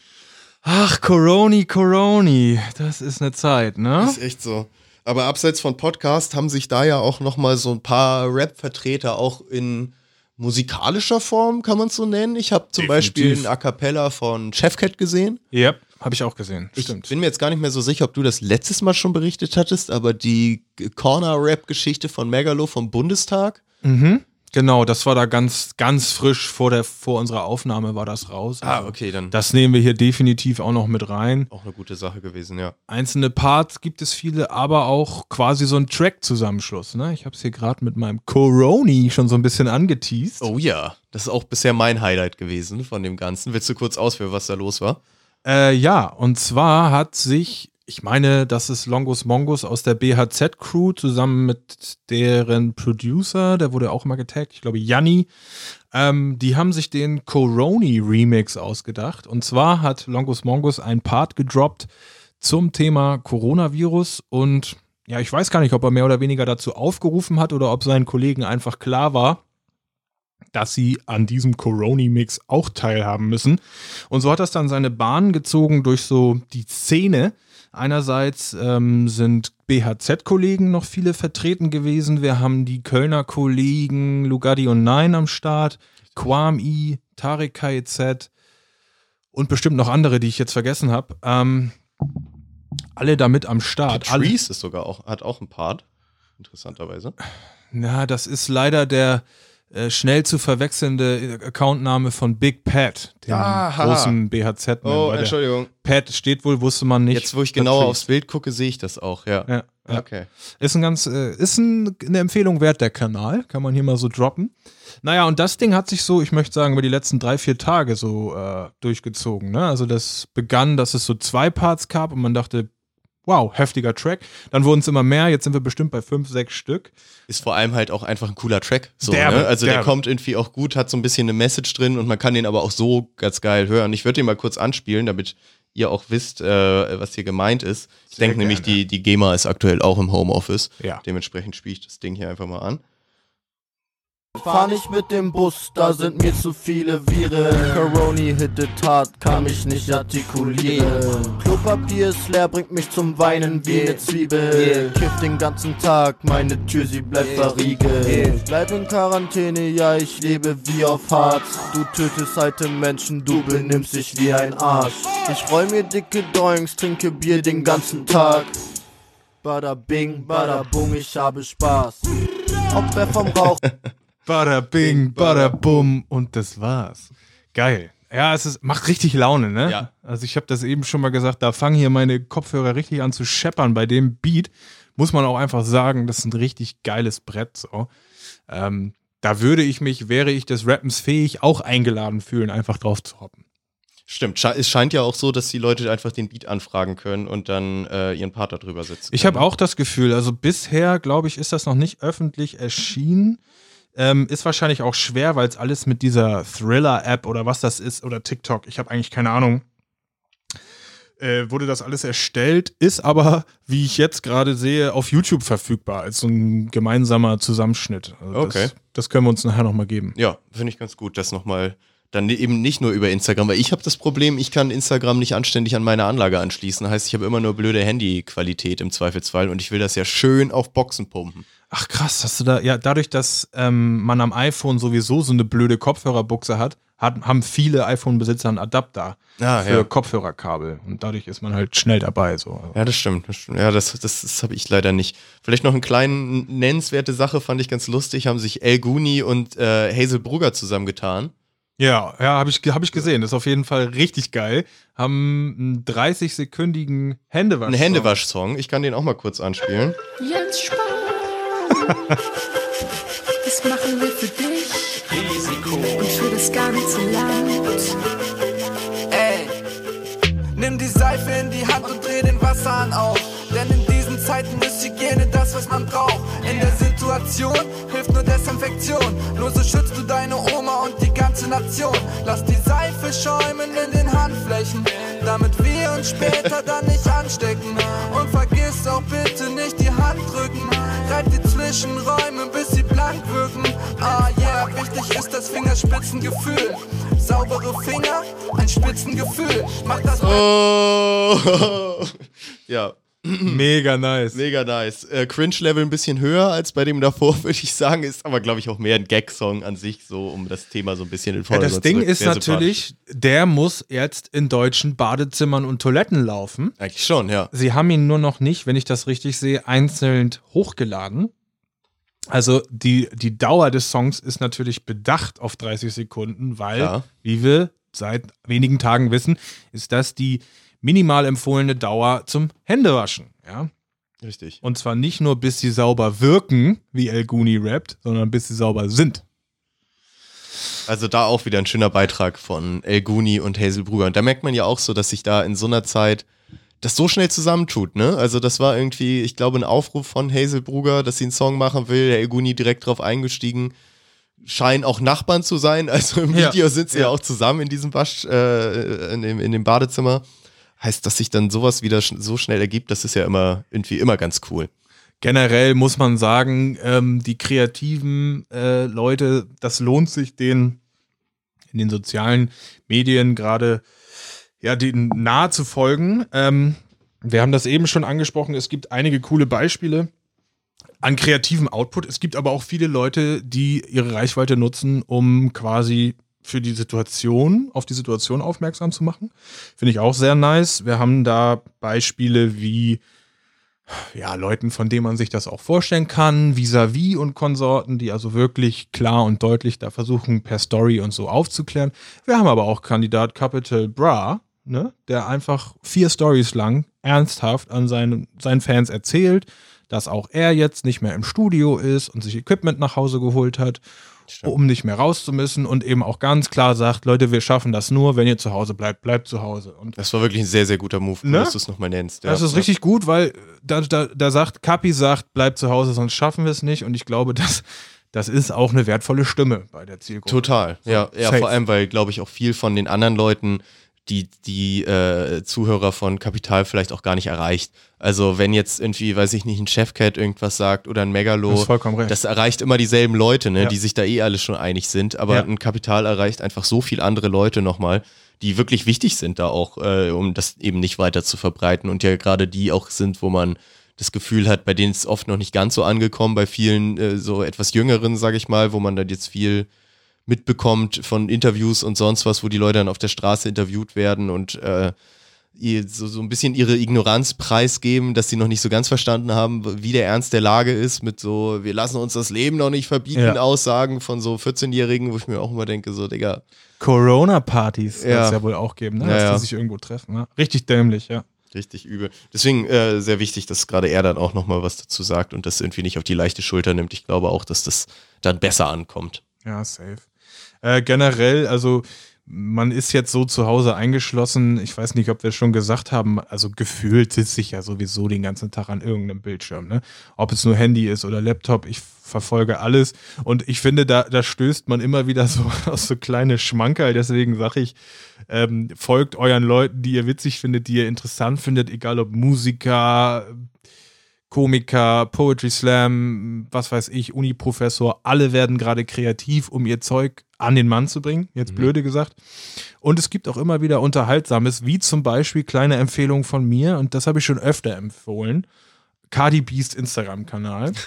Ach, Coroni, Coroni. Das ist eine Zeit, ne? Ist echt so. Aber abseits von Podcast haben sich da ja auch noch mal so ein paar Rap-Vertreter auch in musikalischer Form, kann man es so nennen. Ich habe zum Definitiv. Beispiel ein A Cappella von Chefcat gesehen. Ja, habe ich auch gesehen. Ich Stimmt. bin mir jetzt gar nicht mehr so sicher, ob du das letztes Mal schon berichtet hattest, aber die Corner-Rap-Geschichte von Megalo vom Bundestag. Mhm. Genau, das war da ganz, ganz frisch vor, der, vor unserer Aufnahme war das raus. Ah, Also okay, dann Das nehmen wir hier definitiv auch noch mit rein. auch eine gute Sache gewesen, ja. Einzelne Parts gibt es viele, aber auch quasi so ein Track-Zusammenschluss. Ne? Ich habe es hier gerade mit meinem Coroni schon so ein bisschen angeteased. Oh ja, das ist auch bisher mein Highlight gewesen von dem Ganzen. Willst du kurz ausführen, was da los war? Äh, ja, und zwar hat sich, ich meine, das ist Longus Mongus aus der BHZ-Crew zusammen mit deren Producer, der wurde auch mal getaggt, ich glaube Janni, ähm, die haben sich den Coroni-Remix ausgedacht. Und zwar hat Longus Mongus ein Part gedroppt zum Thema Coronavirus und ja, ich weiß gar nicht, ob er mehr oder weniger dazu aufgerufen hat oder ob seinen Kollegen einfach klar war, dass sie an diesem Coroni-Mix auch teilhaben müssen. Und so hat das dann seine Bahn gezogen durch so die Szene. Einerseits ähm, sind BHZ-Kollegen noch viele vertreten gewesen. Wir haben die Kölner Kollegen Lugatti und Nein am Start, Kwam-I, Tarek KZ und bestimmt noch andere, die ich jetzt vergessen habe. Ähm, alle damit am Start. Patrice ist sogar auch, hat auch einen Part, interessanterweise. Na, das ist leider der äh, schnell zu verwechselnde Accountname von Big Pat, dem Aha. großen BHZ. Oh, Entschuldigung. Pat steht wohl, wusste man nicht. Jetzt, wo ich genauer aufs Bild gucke, sehe ich das auch, ja. Ja, ja. Okay. Ist ein ganz, äh, ist ein, eine Empfehlung wert, der Kanal. Kann man hier mal so droppen. Naja, und das Ding hat sich so, ich möchte sagen, über die letzten drei, vier Tage so äh, durchgezogen. Ne? Also das begann, dass es so zwei Parts gab und man dachte, wow, heftiger Track. Dann wurden es immer mehr, jetzt sind wir bestimmt bei fünf, sechs Stück. Ist vor allem halt auch einfach ein cooler Track. So, Derbe, ne? Also der derbe. kommt irgendwie auch gut, hat so ein bisschen eine Message drin und man kann den aber auch so ganz geil hören. Ich würde den mal kurz anspielen, damit ihr auch wisst, äh, was hier gemeint ist. Ich denke nämlich, die, die GEMA ist aktuell auch im Homeoffice. Ja. Dementsprechend spiele ich das Ding hier einfach mal an. Fahr nicht mit dem Bus, da sind mir zu viele Viren. Coroni hittet hart, kann mich nicht artikulieren. Klopapier ist leer, bringt mich zum Weinen wie ne Zwiebel. Kiff den ganzen Tag, meine Tür, sie bleibt verriegelt. Bleib in Quarantäne, ja, ich lebe wie auf Harz. Du tötest alte Menschen, du benimmst dich wie ein Arsch. Ich roll mir dicke Doings, trinke Bier den ganzen Tag. Bada bing, bada bung, ich habe Spaß. Ob wer vom Rauch Bada bing, bada bum und das war's. Geil. Ja, es ist, macht richtig Laune, ne? Ja. Also ich habe das eben schon mal gesagt, da fangen hier meine Kopfhörer richtig an zu scheppern bei dem Beat. Muss man auch einfach sagen, das ist ein richtig geiles Brett. So. Ähm, da würde ich mich, wäre ich des Rappens fähig, auch eingeladen fühlen, einfach drauf zu hoppen. Stimmt. Es scheint ja auch so, dass die Leute einfach den Beat anfragen können und dann äh, ihren Part darüber setzen. Ich habe auch das Gefühl, also bisher, glaube ich, ist das noch nicht öffentlich erschienen. Ähm, ist wahrscheinlich auch schwer, weil es alles mit dieser Thriller-App oder was das ist oder TikTok, ich habe eigentlich keine Ahnung, äh, wurde das alles erstellt, ist aber, wie ich jetzt gerade sehe, auf YouTube verfügbar als so ein gemeinsamer Zusammenschnitt. Also Okay. Das, das können wir uns nachher nochmal geben. Ja, finde ich ganz gut, das nochmal. Dann eben nicht nur über Instagram, weil ich habe das Problem, ich kann Instagram nicht anständig an meine Anlage anschließen. Heißt, ich habe immer nur blöde Handyqualität im Zweifelsfall und ich will das ja schön auf Boxen pumpen. Ach krass, hast du da, ja, dadurch, dass ähm, man am iPhone sowieso so eine blöde Kopfhörerbuchse hat, hat haben viele iPhone-Besitzer einen Adapter Ah, für Kopfhörerkabel und dadurch ist man halt schnell dabei. So. Ja, das stimmt. Das stimmt. Ja, das, das, das habe ich leider nicht. Vielleicht noch eine kleine nennenswerte Sache, fand ich ganz lustig, haben sich El Guni und äh, Hazel Brugger zusammengetan. Ja, ja, habe ich, hab ich gesehen. Das ist auf jeden Fall richtig geil. Haben einen 30-sekündigen Händewasch. Ein Händewasch-Song. Ich kann den auch mal kurz anspielen. Jens Spahn. Das machen wir für dich. Risiko. Und für das ganze Land. Ey, nimm die Seife in die Hand und dreh den Wasserhahn auf. Denn in diesen Zeiten ist Hygiene das, was man braucht. In der Situation hilft nur Desinfektion. Nur so schützt du deine Oma und die ganze Nation. Lass die Seife schäumen in den Handflächen, damit wir uns später dann nicht anstecken. Und vergiss auch bitte nicht die Hand drücken. Reib die Zwischenräume, bis sie blank wirken. Ah yeah, wichtig ist das Fingerspitzengefühl. Saubere Finger, ein Spitzengefühl. Mach das Oh! ja, Mega nice. mega nice. Äh, Cringe-Level ein bisschen höher als bei dem davor, würde ich sagen. Ist aber, glaube ich, auch mehr ein Gag-Song an sich, so um das Thema so ein bisschen in den Ja, Vordergrund das Ding zu ist natürlich, der muss jetzt in deutschen Badezimmern und Toiletten laufen. Eigentlich schon, ja. Sie haben ihn nur noch nicht, wenn ich das richtig sehe, einzeln hochgeladen. Also die, die Dauer des Songs ist natürlich bedacht auf 30 Sekunden, weil, Ja. wie wir seit wenigen Tagen wissen, ist das die minimal empfohlene Dauer zum Händewaschen. Ja? Richtig. Und zwar nicht nur, bis sie sauber wirken, wie El Guni rappt, sondern bis sie sauber sind. Also da auch wieder ein schöner Beitrag von El Guni und Hazel Brugger. Und da merkt man ja auch so, dass sich da in so einer Zeit das so schnell zusammentut, ne? Also das war irgendwie, ich glaube, ein Aufruf von Hazel Brugger, dass sie einen Song machen will. Der El Guni direkt drauf eingestiegen. Scheinen auch Nachbarn zu sein. Also im Ja. Video sind sie ja. Ja. auch zusammen in diesem Wasch, äh, in, dem, in dem Badezimmer. Heißt, dass sich dann sowas wieder so schnell ergibt, das ist ja immer irgendwie immer ganz cool. generell muss man sagen, ähm, die kreativen äh, Leute, das lohnt sich denen in den sozialen Medien gerade ja, denen nahe zu folgen. Ähm, wir haben das eben schon angesprochen, es gibt einige coole Beispiele an kreativem Output. Es gibt aber auch viele Leute, die ihre Reichweite nutzen, um quasi für die Situation, auf die Situation aufmerksam zu machen. Finde ich auch sehr nice. Wir haben da Beispiele wie ja, Leuten, von denen man sich das auch vorstellen kann, vis-à-vis und Konsorten, die also wirklich klar und deutlich da versuchen, per Story und so aufzuklären. Wir haben aber auch Kandidat Capital Bra, ne, der einfach vier Stories lang ernsthaft an seinen, seinen Fans erzählt, dass auch er jetzt nicht mehr im Studio ist und sich Equipment nach Hause geholt hat, Stimmt. um nicht mehr raus zu müssen und eben auch ganz klar sagt, Leute, wir schaffen das nur, wenn ihr zu Hause bleibt, bleibt zu Hause. Und Das war wirklich ein sehr, sehr guter Move, Ne? dass du es nochmal nennst. Ja. das ist richtig gut, weil da, da, da sagt, Kapi sagt, bleibt zu Hause, sonst schaffen wir es nicht. Und ich glaube, das, das ist auch eine wertvolle Stimme bei der Zielgruppe. Total, ja. Ja, vor allem, weil, glaube ich, auch viel von den anderen Leuten die, die äh, Zuhörer von Kapital vielleicht auch gar nicht erreicht. Also wenn jetzt irgendwie, weiß ich nicht, ein Chefcat irgendwas sagt oder ein Megalo, recht. das erreicht immer dieselben Leute, ne, Ja. die sich da eh alle schon einig sind, aber Ja. ein Kapital erreicht einfach so viel andere Leute nochmal, die wirklich wichtig sind da auch, äh, um das eben nicht weiter zu verbreiten und ja gerade die auch sind, wo man das Gefühl hat, bei denen ist es oft noch nicht ganz so angekommen, bei vielen äh, so etwas jüngeren, sage ich mal, wo man dann jetzt viel mitbekommt von Interviews und sonst was, wo die Leute dann auf der Straße interviewt werden und äh, so, so ein bisschen ihre Ignoranz preisgeben, dass sie noch nicht so ganz verstanden haben, wie der Ernst der Lage ist, mit so, wir lassen uns das Leben noch nicht verbieten, Ja. Aussagen von so 14-Jährigen, wo ich mir auch immer denke, so, Digga, Corona-Partys wird Ja. es ja wohl auch geben, ne? Dass ja. die sich irgendwo treffen. Ne? Richtig dämlich, ja. richtig übel. Deswegen äh, sehr wichtig, dass gerade er dann auch nochmal was dazu sagt und das irgendwie nicht auf die leichte Schulter nimmt. Ich glaube auch, dass das dann besser ankommt. Ja, safe. Äh, generell, also man ist jetzt so zu Hause eingeschlossen. Ich weiß nicht, ob wir schon gesagt haben. Also gefühlt sitze ich ja sowieso den ganzen Tag an irgendeinem Bildschirm. Ne? Ob es nur Handy ist oder Laptop, ich verfolge alles. Und ich finde, da, da stößt man immer wieder so aus so kleine Schmankerl. Deswegen sage ich, ähm, folgt euren Leuten, die ihr witzig findet, die ihr interessant findet, egal ob Musiker, Komiker, Poetry Slam, was weiß ich, Uni-Professor, alle werden gerade kreativ, um ihr Zeug an den Mann zu bringen, jetzt blöde gesagt. Und es gibt auch immer wieder Unterhaltsames, wie zum Beispiel kleine Empfehlungen von mir, und das habe ich schon öfter empfohlen. Cardi B's Instagram-Kanal.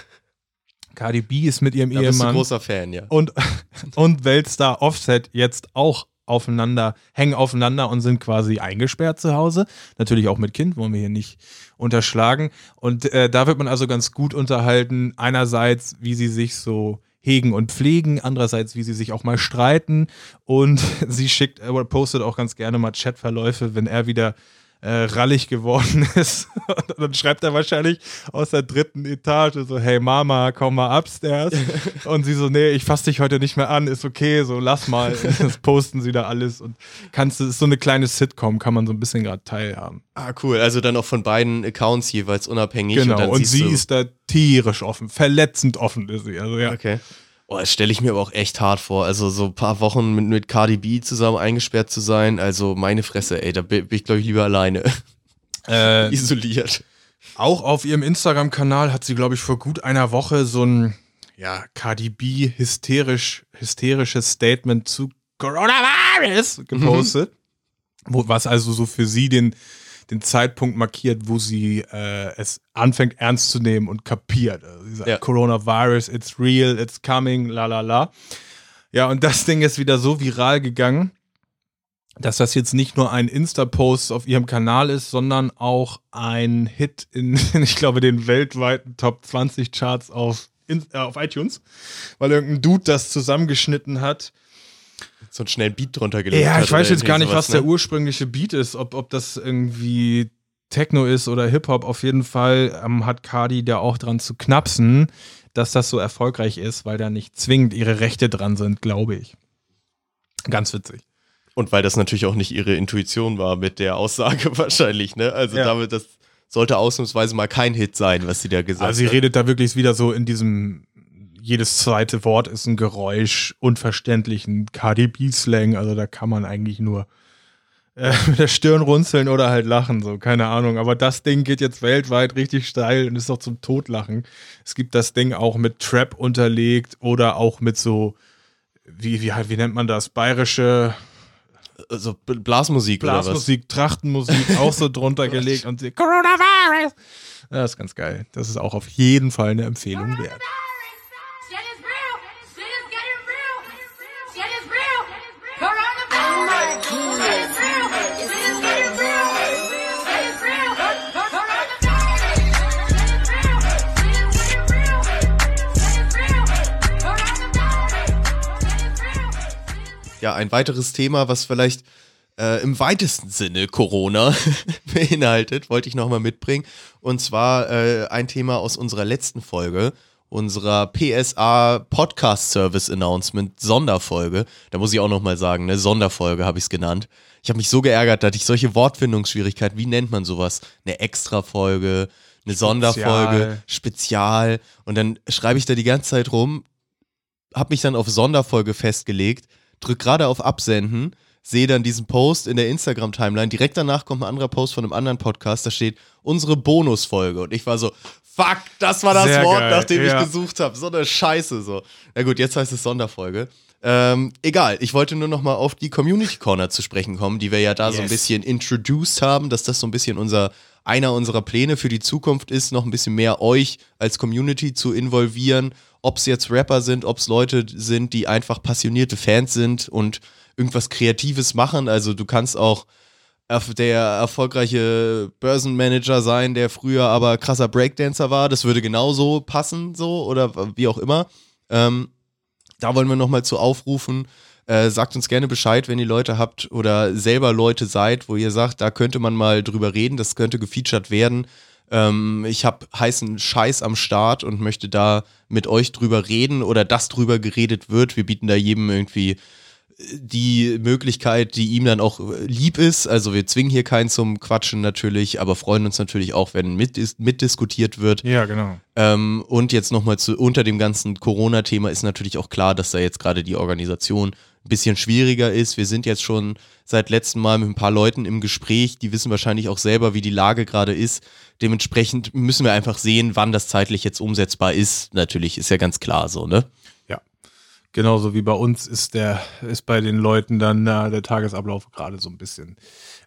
Cardi B ist mit ihrem Da bist du Ehemann großer Fan, ja. und, und Weltstar Offset jetzt auch aufeinander, hängen aufeinander und sind quasi eingesperrt zu Hause. Natürlich auch mit Kind, wollen wir hier nicht unterschlagen. Und äh, da wird man also ganz gut unterhalten. Einerseits, wie sie sich so hegen und pflegen, andererseits, wie sie sich auch mal streiten. Und sie schickt, äh, postet auch ganz gerne mal Chatverläufe, wenn er wieder äh, rallig geworden ist. Und dann schreibt er wahrscheinlich aus der dritten Etage so, hey Mama, komm mal upstairs. Und sie so, nee, ich fass dich heute nicht mehr an, ist okay, so lass mal. Das posten sie da alles und kannst du, ist so eine kleine Sitcom, kann man so ein bisschen gerade teilhaben. Ah, cool. Also dann auch von beiden Accounts jeweils unabhängig. Genau, und, siehst sie ist da tierisch offen, verletzend offen ist sie. Also ja. Okay. Oh, das stelle ich mir aber auch echt hart vor. Also so ein paar Wochen mit, mit Cardi B zusammen eingesperrt zu sein. Also meine Fresse, ey, da bin ich, glaube ich, lieber alleine. Äh, Isoliert. Auch auf ihrem Instagram-Kanal hat sie, glaube ich, vor gut einer Woche so ein ja, Cardi B hysterisch, hysterisches Statement zu Coronavirus gepostet. Wo, was also so für sie den, den Zeitpunkt markiert, wo sie äh, es anfängt ernst zu nehmen und kapiert. Also sie sagt, Ja. Coronavirus, it's real, it's coming, la la la. Ja, und das Ding ist wieder so viral gegangen, dass das jetzt nicht nur ein Insta-Post auf ihrem Kanal ist, sondern auch ein Hit in, ich glaube, den weltweiten Top 20 Charts auf, in, äh, auf iTunes, weil irgendein Dude das zusammengeschnitten hat. So einen schnellen Beat drunter gelegt Ja, hat ich weiß jetzt gar nicht, was sowas, der ne? ursprüngliche Beat ist, ob, ob das irgendwie Techno ist oder Hip-Hop. Auf jeden Fall ähm, hat Cardi da auch dran zu knapsen, dass das so erfolgreich ist, weil da nicht zwingend ihre Rechte dran sind, glaube ich. Ganz witzig. Und weil das natürlich auch nicht ihre Intuition war mit der Aussage wahrscheinlich, ne? Also Ja. damit, das sollte ausnahmsweise mal kein Hit sein, was sie da gesagt Also sie hat. redet da wirklich wieder so in diesem, jedes zweite Wort ist ein Geräusch, unverständlichen Cardi B-Slang, also da kann man eigentlich nur äh, mit der Stirn runzeln oder halt lachen, so, keine Ahnung. Aber das Ding geht jetzt weltweit richtig steil und ist doch zum Totlachen. Es gibt das Ding auch mit Trap unterlegt oder auch mit so, wie, wie, wie nennt man das? Bayerische Also Blasmusik, Blasmusik, Trachtenmusik auch so drunter gelegt und sie, Coronavirus! Das ist ganz geil. Das ist auch auf jeden Fall eine Empfehlung wert. Ja, ein weiteres Thema, was vielleicht äh, im weitesten Sinne Corona beinhaltet, wollte ich nochmal mitbringen. Und zwar äh, ein Thema aus unserer letzten Folge, unserer PSA Podcast Service Announcement Sonderfolge. Da muss ich auch nochmal sagen, ne, Sonderfolge habe ich es genannt. Ich habe mich so geärgert, da hatte ich solche Wortfindungsschwierigkeiten. Wie nennt man sowas? Eine Extra-Folge, eine Sonderfolge, Spezial. Und dann schreibe ich da die ganze Zeit rum, habe mich dann auf Sonderfolge festgelegt, drück gerade auf Absenden, sehe dann diesen Post in der Instagram-Timeline. Direkt danach kommt ein anderer Post von einem anderen Podcast, da steht unsere Bonusfolge. Und ich war so, fuck, das war das Sehr Wort, geil, nach dem ja. ich gesucht habe. So eine Scheiße so. Na gut, jetzt heißt es Sonderfolge. Ähm, egal, ich wollte nur noch mal auf die Community Corner zu sprechen kommen, die wir ja da so ein Yes. bisschen introduced haben, dass das so ein bisschen unser einer unserer Pläne für die Zukunft ist, noch ein bisschen mehr euch als Community zu involvieren, ob es jetzt Rapper sind, ob es Leute sind, die einfach passionierte Fans sind und irgendwas Kreatives machen. Also du kannst auch der erfolgreiche Börsenmanager sein, der früher aber krasser Breakdancer war. Das würde genauso passen, so oder wie auch immer. Ähm, da wollen wir nochmal zu aufrufen. Äh, sagt uns gerne Bescheid, wenn ihr Leute habt oder selber Leute seid, wo ihr sagt, da könnte man mal drüber reden, das könnte gefeatured werden. Ähm, ich habe heißen Scheiß am Start und möchte da mit euch drüber reden oder dass drüber geredet wird. Wir bieten da jedem irgendwie die Möglichkeit, die ihm dann auch äh, lieb ist. Also wir zwingen hier keinen zum Quatschen natürlich, aber freuen uns natürlich auch, wenn mit, mitdiskutiert wird. Ja, genau. Ähm, und jetzt nochmal zu unter dem ganzen Corona-Thema ist natürlich auch klar, dass da jetzt gerade die Organisation ein bisschen schwieriger ist. Wir sind jetzt schon seit letztem Mal mit ein paar Leuten im Gespräch, die wissen wahrscheinlich auch selber, wie die Lage gerade ist. Dementsprechend müssen wir einfach sehen, wann das zeitlich jetzt umsetzbar ist. Natürlich ist ja ganz klar so, ne? Genauso wie bei uns ist der, ist bei den Leuten dann äh, der Tagesablauf gerade so ein bisschen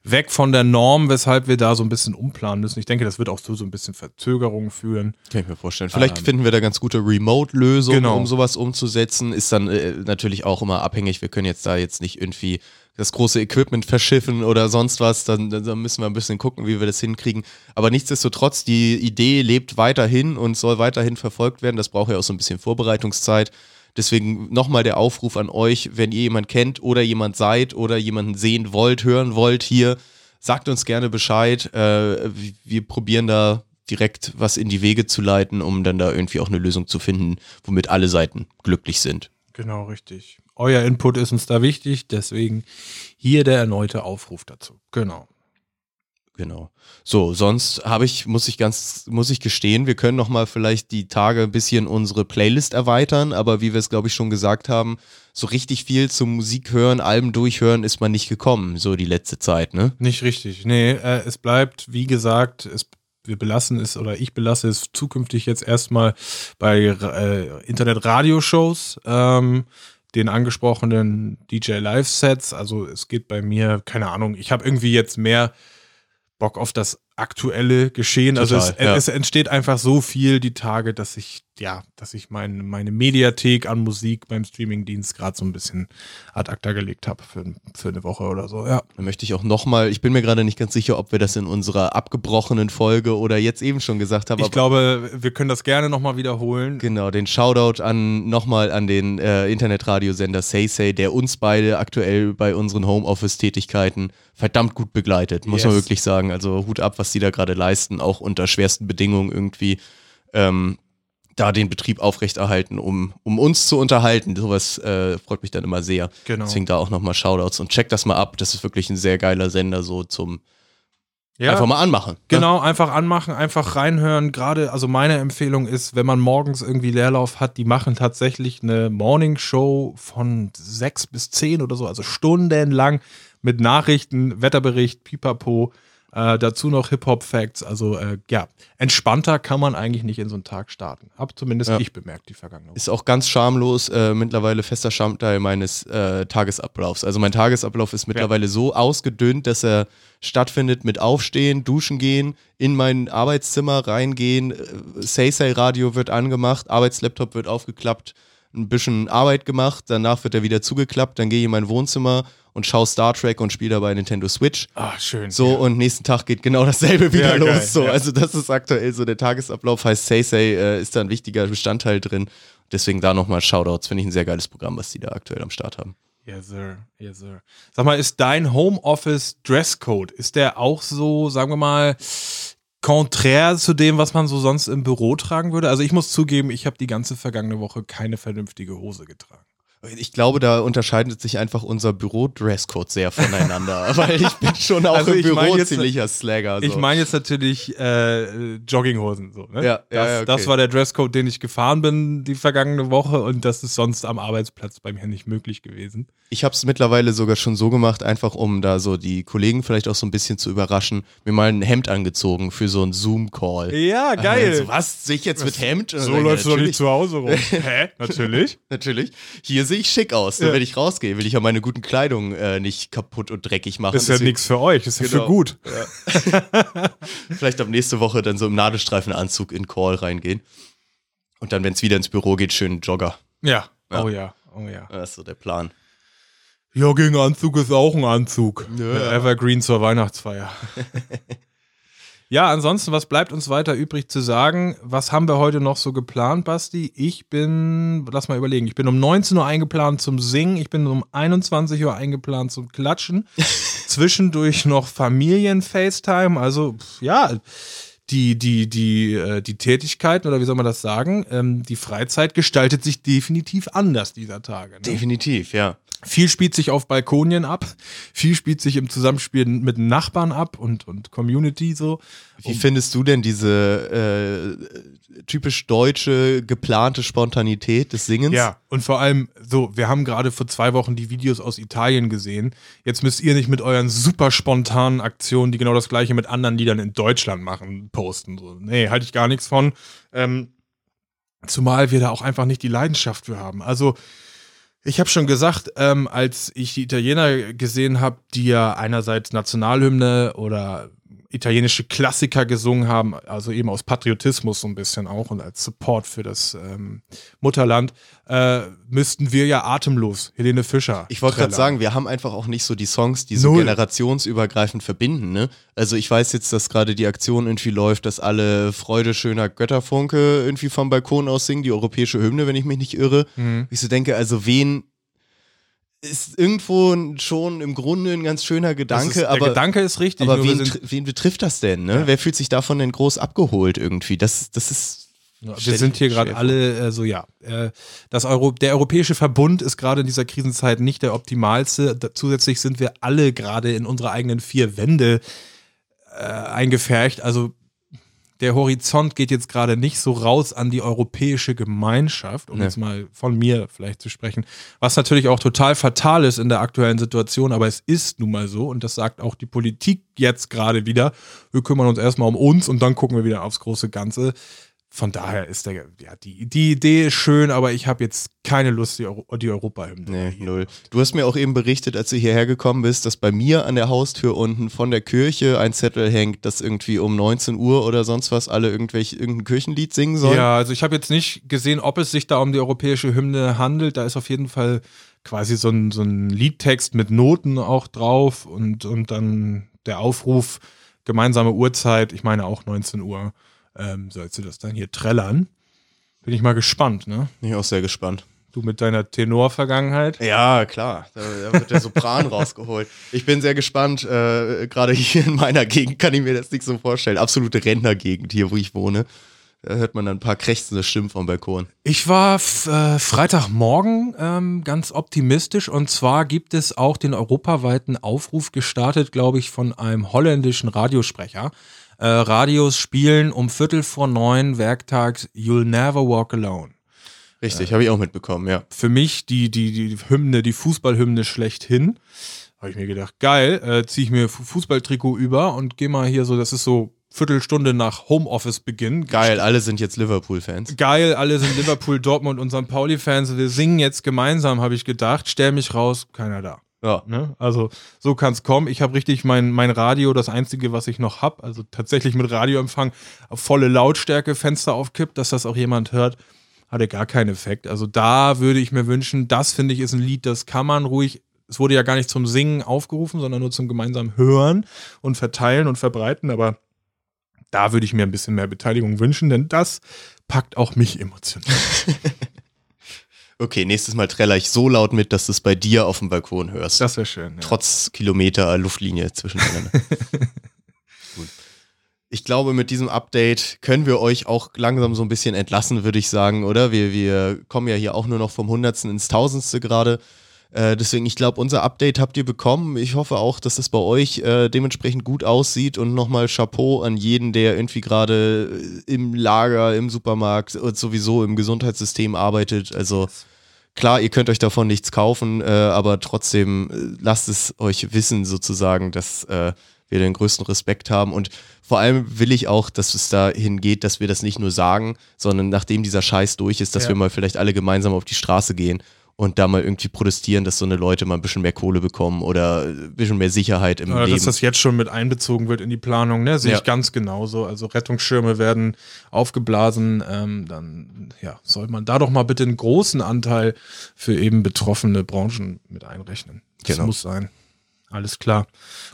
weg von der Norm, weshalb wir da so ein bisschen umplanen müssen. Ich denke, das wird auch so, so ein bisschen Verzögerungen führen. Kann ich mir vorstellen. Vielleicht Ähm, finden wir da ganz gute Remote-Lösungen, Genau. um sowas umzusetzen. Ist dann äh, natürlich auch immer abhängig. Wir können jetzt da jetzt nicht irgendwie das große Equipment verschiffen oder sonst was. Dann dann müssen wir ein bisschen gucken, wie wir das hinkriegen. Aber nichtsdestotrotz, die Idee lebt weiterhin und soll weiterhin verfolgt werden. Das braucht ja auch so ein bisschen Vorbereitungszeit. Deswegen nochmal der Aufruf an euch, wenn ihr jemand kennt oder jemand seid oder jemanden sehen wollt, hören wollt hier, sagt uns gerne Bescheid. Äh, wir- wir probieren da direkt was in die Wege zu leiten, um dann da irgendwie auch eine Lösung zu finden, womit alle Seiten glücklich sind. Genau, richtig. Euer Input ist uns da wichtig, deswegen hier der erneute Aufruf dazu. Genau. Genau. So, sonst habe ich, muss ich ganz, muss ich gestehen, wir können noch mal vielleicht die Tage ein bisschen unsere Playlist erweitern, aber wie wir es, glaube ich, schon gesagt haben, so richtig viel zum Musik hören, Alben durchhören ist man nicht gekommen, so die letzte Zeit, ne? Nicht richtig. Nee, äh, es bleibt, wie gesagt, es, wir belassen es oder ich belasse es zukünftig jetzt erstmal bei äh, Internet-Radioshows, ähm, den angesprochenen DJ-Live-Sets. Also es geht bei mir, keine Ahnung, ich habe irgendwie jetzt mehr Bock auf das aktuelle Geschehen. also es, Total, ja. es entsteht einfach so viel die Tage, dass ich, ja, dass ich mein, meine Mediathek an Musik beim Streamingdienst gerade so ein bisschen ad acta gelegt habe für, für eine Woche oder so. Ja. Da möchte ich auch nochmal, ich bin mir gerade nicht ganz sicher, ob wir das in unserer abgebrochenen Folge oder jetzt eben schon gesagt haben. Ich glaube, wir können das gerne nochmal wiederholen. Genau, den Shoutout an nochmal an den äh, Internetradiosender Say Say, der uns beide aktuell bei unseren Homeoffice-Tätigkeiten verdammt gut begleitet, muss man Yes. wirklich sagen. Also Hut ab, was die da gerade leisten, auch unter schwersten Bedingungen irgendwie ähm, da den Betrieb aufrechterhalten, um, um uns zu unterhalten. Sowas äh, freut mich dann immer sehr. Genau. Deswegen da auch nochmal Shoutouts und checkt das mal ab. Das ist wirklich ein sehr geiler Sender, so zum Ja, einfach mal anmachen. ne? Genau, einfach anmachen, einfach reinhören. Gerade, also meine Empfehlung ist, wenn man morgens irgendwie Leerlauf hat, die machen tatsächlich eine Morning Show von sechs bis zehn oder so, also stundenlang mit Nachrichten, Wetterbericht, Pipapo, äh, dazu noch Hip-Hop-Facts. Also äh, ja, entspannter kann man eigentlich nicht in so einen Tag starten. Hab zumindest Ja. ich bemerkt die vergangene Woche. Ist auch ganz schamlos, äh, mittlerweile fester Bestandteil meines äh, Tagesablaufs. Also mein Tagesablauf ist mittlerweile so ausgedünnt, dass er stattfindet mit Aufstehen, Duschen gehen, in mein Arbeitszimmer reingehen, äh, Say-Say-Radio wird angemacht, Arbeitslaptop wird aufgeklappt, ein bisschen Arbeit gemacht, danach wird er wieder zugeklappt, dann gehe ich in mein Wohnzimmer und schaue Star Trek und spiele dabei Nintendo Switch. Ah, schön. So, ja. und nächsten Tag geht genau dasselbe wieder Ja, los. geil, so, ja. also das ist aktuell so der Tagesablauf, heißt Say Say äh, ist da ein wichtiger Bestandteil drin. Deswegen da nochmal Shoutouts, finde ich ein sehr geiles Programm, was die da aktuell am Start haben. Yes, sir. Yes, sir. Sag mal, ist dein Homeoffice Dresscode, ist der auch so, sagen wir mal, konträr zu dem, was man so sonst im Büro tragen würde? Also ich muss zugeben, ich habe die ganze vergangene Woche keine vernünftige Hose getragen. Ich glaube, da unterscheidet sich einfach unser Büro-Dresscode sehr voneinander, weil ich bin schon auch Also im Büro jetzt- ziemlicher Slagger. So. Ich meine jetzt natürlich äh, Jogginghosen. So, ne? Ja, das, ja, okay. das war der Dresscode, den ich gefahren bin die vergangene Woche und das ist sonst am Arbeitsplatz bei mir nicht möglich gewesen. Ich habe es mittlerweile sogar schon so gemacht, einfach um da so die Kollegen vielleicht auch so ein bisschen zu überraschen, mir mal ein Hemd angezogen für so einen Zoom-Call. Ja, Also, was? Sehe ich jetzt mit Hemd? So läufst du doch nicht zu Hause rum. Hä? Natürlich. Natürlich. Hier sehe ich schick aus. Ja. Wenn ich rausgehe, will ich ja meine guten Kleidung äh, nicht kaputt und dreckig machen. Das ist ja nichts für euch, das ist ja für Genau. gut. Vielleicht ab nächste Woche dann so im Nadelstreifenanzug in Call reingehen. Und dann, wenn es wieder ins Büro geht, schön Jogger. Ja. Ja. Oh ja, oh ja. Das ist so der Plan. Jogginganzug ist auch ein Anzug. Ja. Evergreen zur Weihnachtsfeier. ja, ansonsten, was bleibt uns weiter übrig zu sagen? Was haben wir heute noch so geplant, Basti? Ich bin, lass mal überlegen, ich bin um 19 Uhr eingeplant zum Singen, ich bin um 21 Uhr eingeplant zum Klatschen. Zwischendurch noch Familien-FaceTime, also pff, ja. Die, die, die, äh, die Tätigkeiten, oder wie soll man das sagen, ähm, die Freizeit gestaltet sich definitiv anders dieser Tage. Ne? Definitiv, ja. Viel spielt sich auf Balkonien ab, viel spielt sich im Zusammenspiel mit Nachbarn ab und, und Community so. Wie findest du denn diese äh, typisch deutsche, geplante Spontanität des Singens? Ja, und vor allem so, wir haben gerade vor zwei Wochen die Videos aus Italien gesehen. Jetzt müsst ihr nicht mit euren super spontanen Aktionen, die genau das gleiche mit anderen Liedern in Deutschland machen, posten. So. Nee, halte ich gar nichts von. Ähm, zumal wir da auch einfach nicht die Leidenschaft für haben. Also, ich habe schon gesagt, ähm, als ich die Italiener gesehen habe, die ja einerseits Nationalhymne oder italienische Klassiker gesungen haben, also eben aus Patriotismus so ein bisschen auch und als Support für das ähm, Mutterland, äh, müssten wir ja atemlos Helene Fischer. Ich wollte gerade sagen, wir haben einfach auch nicht so die Songs, die so Null. generationsübergreifend verbinden. Ne? Also ich weiß jetzt, dass gerade die Aktion irgendwie läuft, dass alle Freude schöner Götterfunke irgendwie vom Balkon aus singen, die europäische Hymne, wenn ich mich nicht irre. Mhm. Ich so denke, also wen ist irgendwo schon im Grunde ein ganz schöner Gedanke, ist, der aber, Gedanke ist richtig. aber wen, wen betrifft das denn? Ne? Wer fühlt sich davon denn groß abgeholt irgendwie? Das, das ist Ja, wir sind hier gerade alle, äh, so ja, äh, das Euro, der Europäische Verbund ist gerade in dieser Krisenzeit nicht der optimalste. Zusätzlich sind wir alle gerade in unsere eigenen vier Wände äh, eingefärcht. Also der Horizont geht jetzt gerade nicht so raus an die europäische Gemeinschaft, um Nee. jetzt mal von mir vielleicht zu sprechen. Was natürlich auch total fatal ist in der aktuellen Situation, aber es ist nun mal so und das sagt auch die Politik jetzt gerade wieder. Wir kümmern uns erstmal um uns und dann gucken wir wieder aufs große Ganze. Von daher ist der, ja, die, die Idee ist schön, aber ich habe jetzt keine Lust, die, Euro, die Europahymne. Nee, null. Du hast mir auch eben berichtet, als du hierher gekommen bist, dass bei mir an der Haustür unten von der Kirche ein Zettel hängt, dass irgendwie um 19 Uhr oder sonst was alle irgendwelche, irgendein Kirchenlied singen sollen. Ja, also ich habe jetzt nicht gesehen, ob es sich da um die europäische Hymne handelt. Da ist auf jeden Fall quasi so ein, so ein Liedtext mit Noten auch drauf und, und dann der Aufruf, gemeinsame Uhrzeit, ich meine auch 19 Uhr, ähm, sollst du das dann hier trällern. Bin ich mal gespannt, ne? Bin ich auch sehr gespannt. Du mit deiner Tenor-Vergangenheit. Ja, klar. Da, da wird der Sopran rausgeholt. Ich bin sehr gespannt. Äh, Gerade hier in meiner Gegend kann ich mir das nicht so vorstellen. Absolute Rentnergegend hier, wo ich wohne. Da hört man dann ein paar krächzende Stimmen vom Balkon. Ich war äh, Freitagmorgen ähm, ganz optimistisch und zwar gibt es auch den europaweiten Aufruf gestartet, glaube ich, von einem holländischen Radiosprecher. Äh, Radios spielen um Viertel vor neun werktags You'll Never Walk Alone. Richtig, habe ich auch mitbekommen, ja. Für mich die, die, die Hymne, die Fußballhymne schlechthin. Habe ich mir gedacht, geil, äh, ziehe ich mir Fu- Fußballtrikot über und gehe mal hier so, das ist so Viertelstunde nach Homeoffice-Beginn. Geil, alle sind jetzt Liverpool-Fans. Geil, alle sind Liverpool, Dortmund und St. Pauli-Fans. Wir singen jetzt gemeinsam, habe ich gedacht. Stell mich raus, keiner da. Ja. Ne? Also so kann es kommen. Ich habe richtig mein, mein Radio, das einzige, was ich noch habe, also tatsächlich mit Radioempfang, volle Lautstärke, Fenster aufkippt, dass das auch jemand hört, hatte gar keinen Effekt. Also da würde ich mir wünschen, das finde ich ist ein Lied, das kann man ruhig, es wurde ja gar nicht zum Singen aufgerufen, sondern nur zum gemeinsamen Hören und Verteilen und Verbreiten, aber da würde ich mir ein bisschen mehr Beteiligung wünschen, denn das packt auch mich emotional. Okay, nächstes Mal treller ich so laut mit, dass du es bei dir auf dem Balkon hörst. Das wäre schön. Ja. Trotz Kilometer Luftlinie zwischeneinander. Gut. Ich glaube, mit diesem Update können wir euch auch langsam so ein bisschen entlassen, würde ich sagen, oder? Wir, wir kommen ja hier auch nur noch vom Hundertsten ins Tausendste gerade. Äh, deswegen, ich glaube, unser Update habt ihr bekommen. Ich hoffe auch, dass es bei euch äh, dementsprechend gut aussieht und nochmal Chapeau an jeden, der irgendwie gerade äh, im Lager, im Supermarkt und sowieso im Gesundheitssystem arbeitet. Also klar, ihr könnt euch davon nichts kaufen, äh, aber trotzdem äh, lasst es euch wissen, sozusagen, dass wir den größten Respekt haben. Und vor allem will ich auch, dass es dahin geht, dass wir das nicht nur sagen, sondern nachdem dieser Scheiß durch ist, dass Ja. wir mal vielleicht alle gemeinsam auf die Straße gehen und da mal irgendwie protestieren, dass so eine Leute mal ein bisschen mehr Kohle bekommen oder ein bisschen mehr Sicherheit im Oder Leben. dass das jetzt schon mit einbezogen wird in die Planung, ne? Sehe Ja. ich ganz genauso. Also Rettungsschirme werden aufgeblasen. Ähm, dann ja, soll man da doch mal bitte einen großen Anteil für eben betroffene Branchen mit einrechnen. Das Genau. muss sein. Alles klar.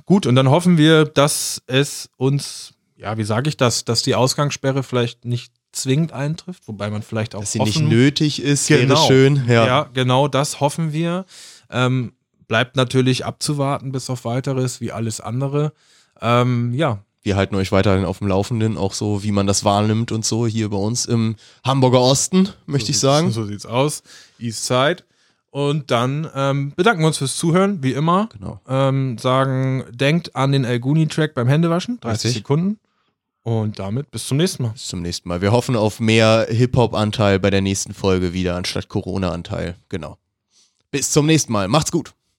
Gut, und dann hoffen wir, dass es uns, ja, wie sage ich das, dass die Ausgangssperre vielleicht nicht zwingend eintrifft, wobei man vielleicht auch dass sie nicht hoffen nötig ist, Genau. wäre schön. Ja. ja, genau, das hoffen wir. Ähm, bleibt natürlich abzuwarten bis auf weiteres, wie alles andere. Ähm, ja, Wir halten euch weiterhin auf dem Laufenden, auch so, wie man das wahrnimmt und so hier bei uns im Hamburger Osten, möchte ich so sagen. Sieht's, so sieht's aus. East Side. Und dann ähm, bedanken wir uns fürs Zuhören, wie immer. Genau. Ähm, sagen, denkt an den Elguni-Track beim Händewaschen, 30 Richtig. Sekunden. Und damit bis zum nächsten Mal. Bis zum nächsten Mal. Wir hoffen auf mehr Hip-Hop-Anteil bei der nächsten Folge wieder, anstatt Corona-Anteil. Genau. Bis zum nächsten Mal. Macht's gut.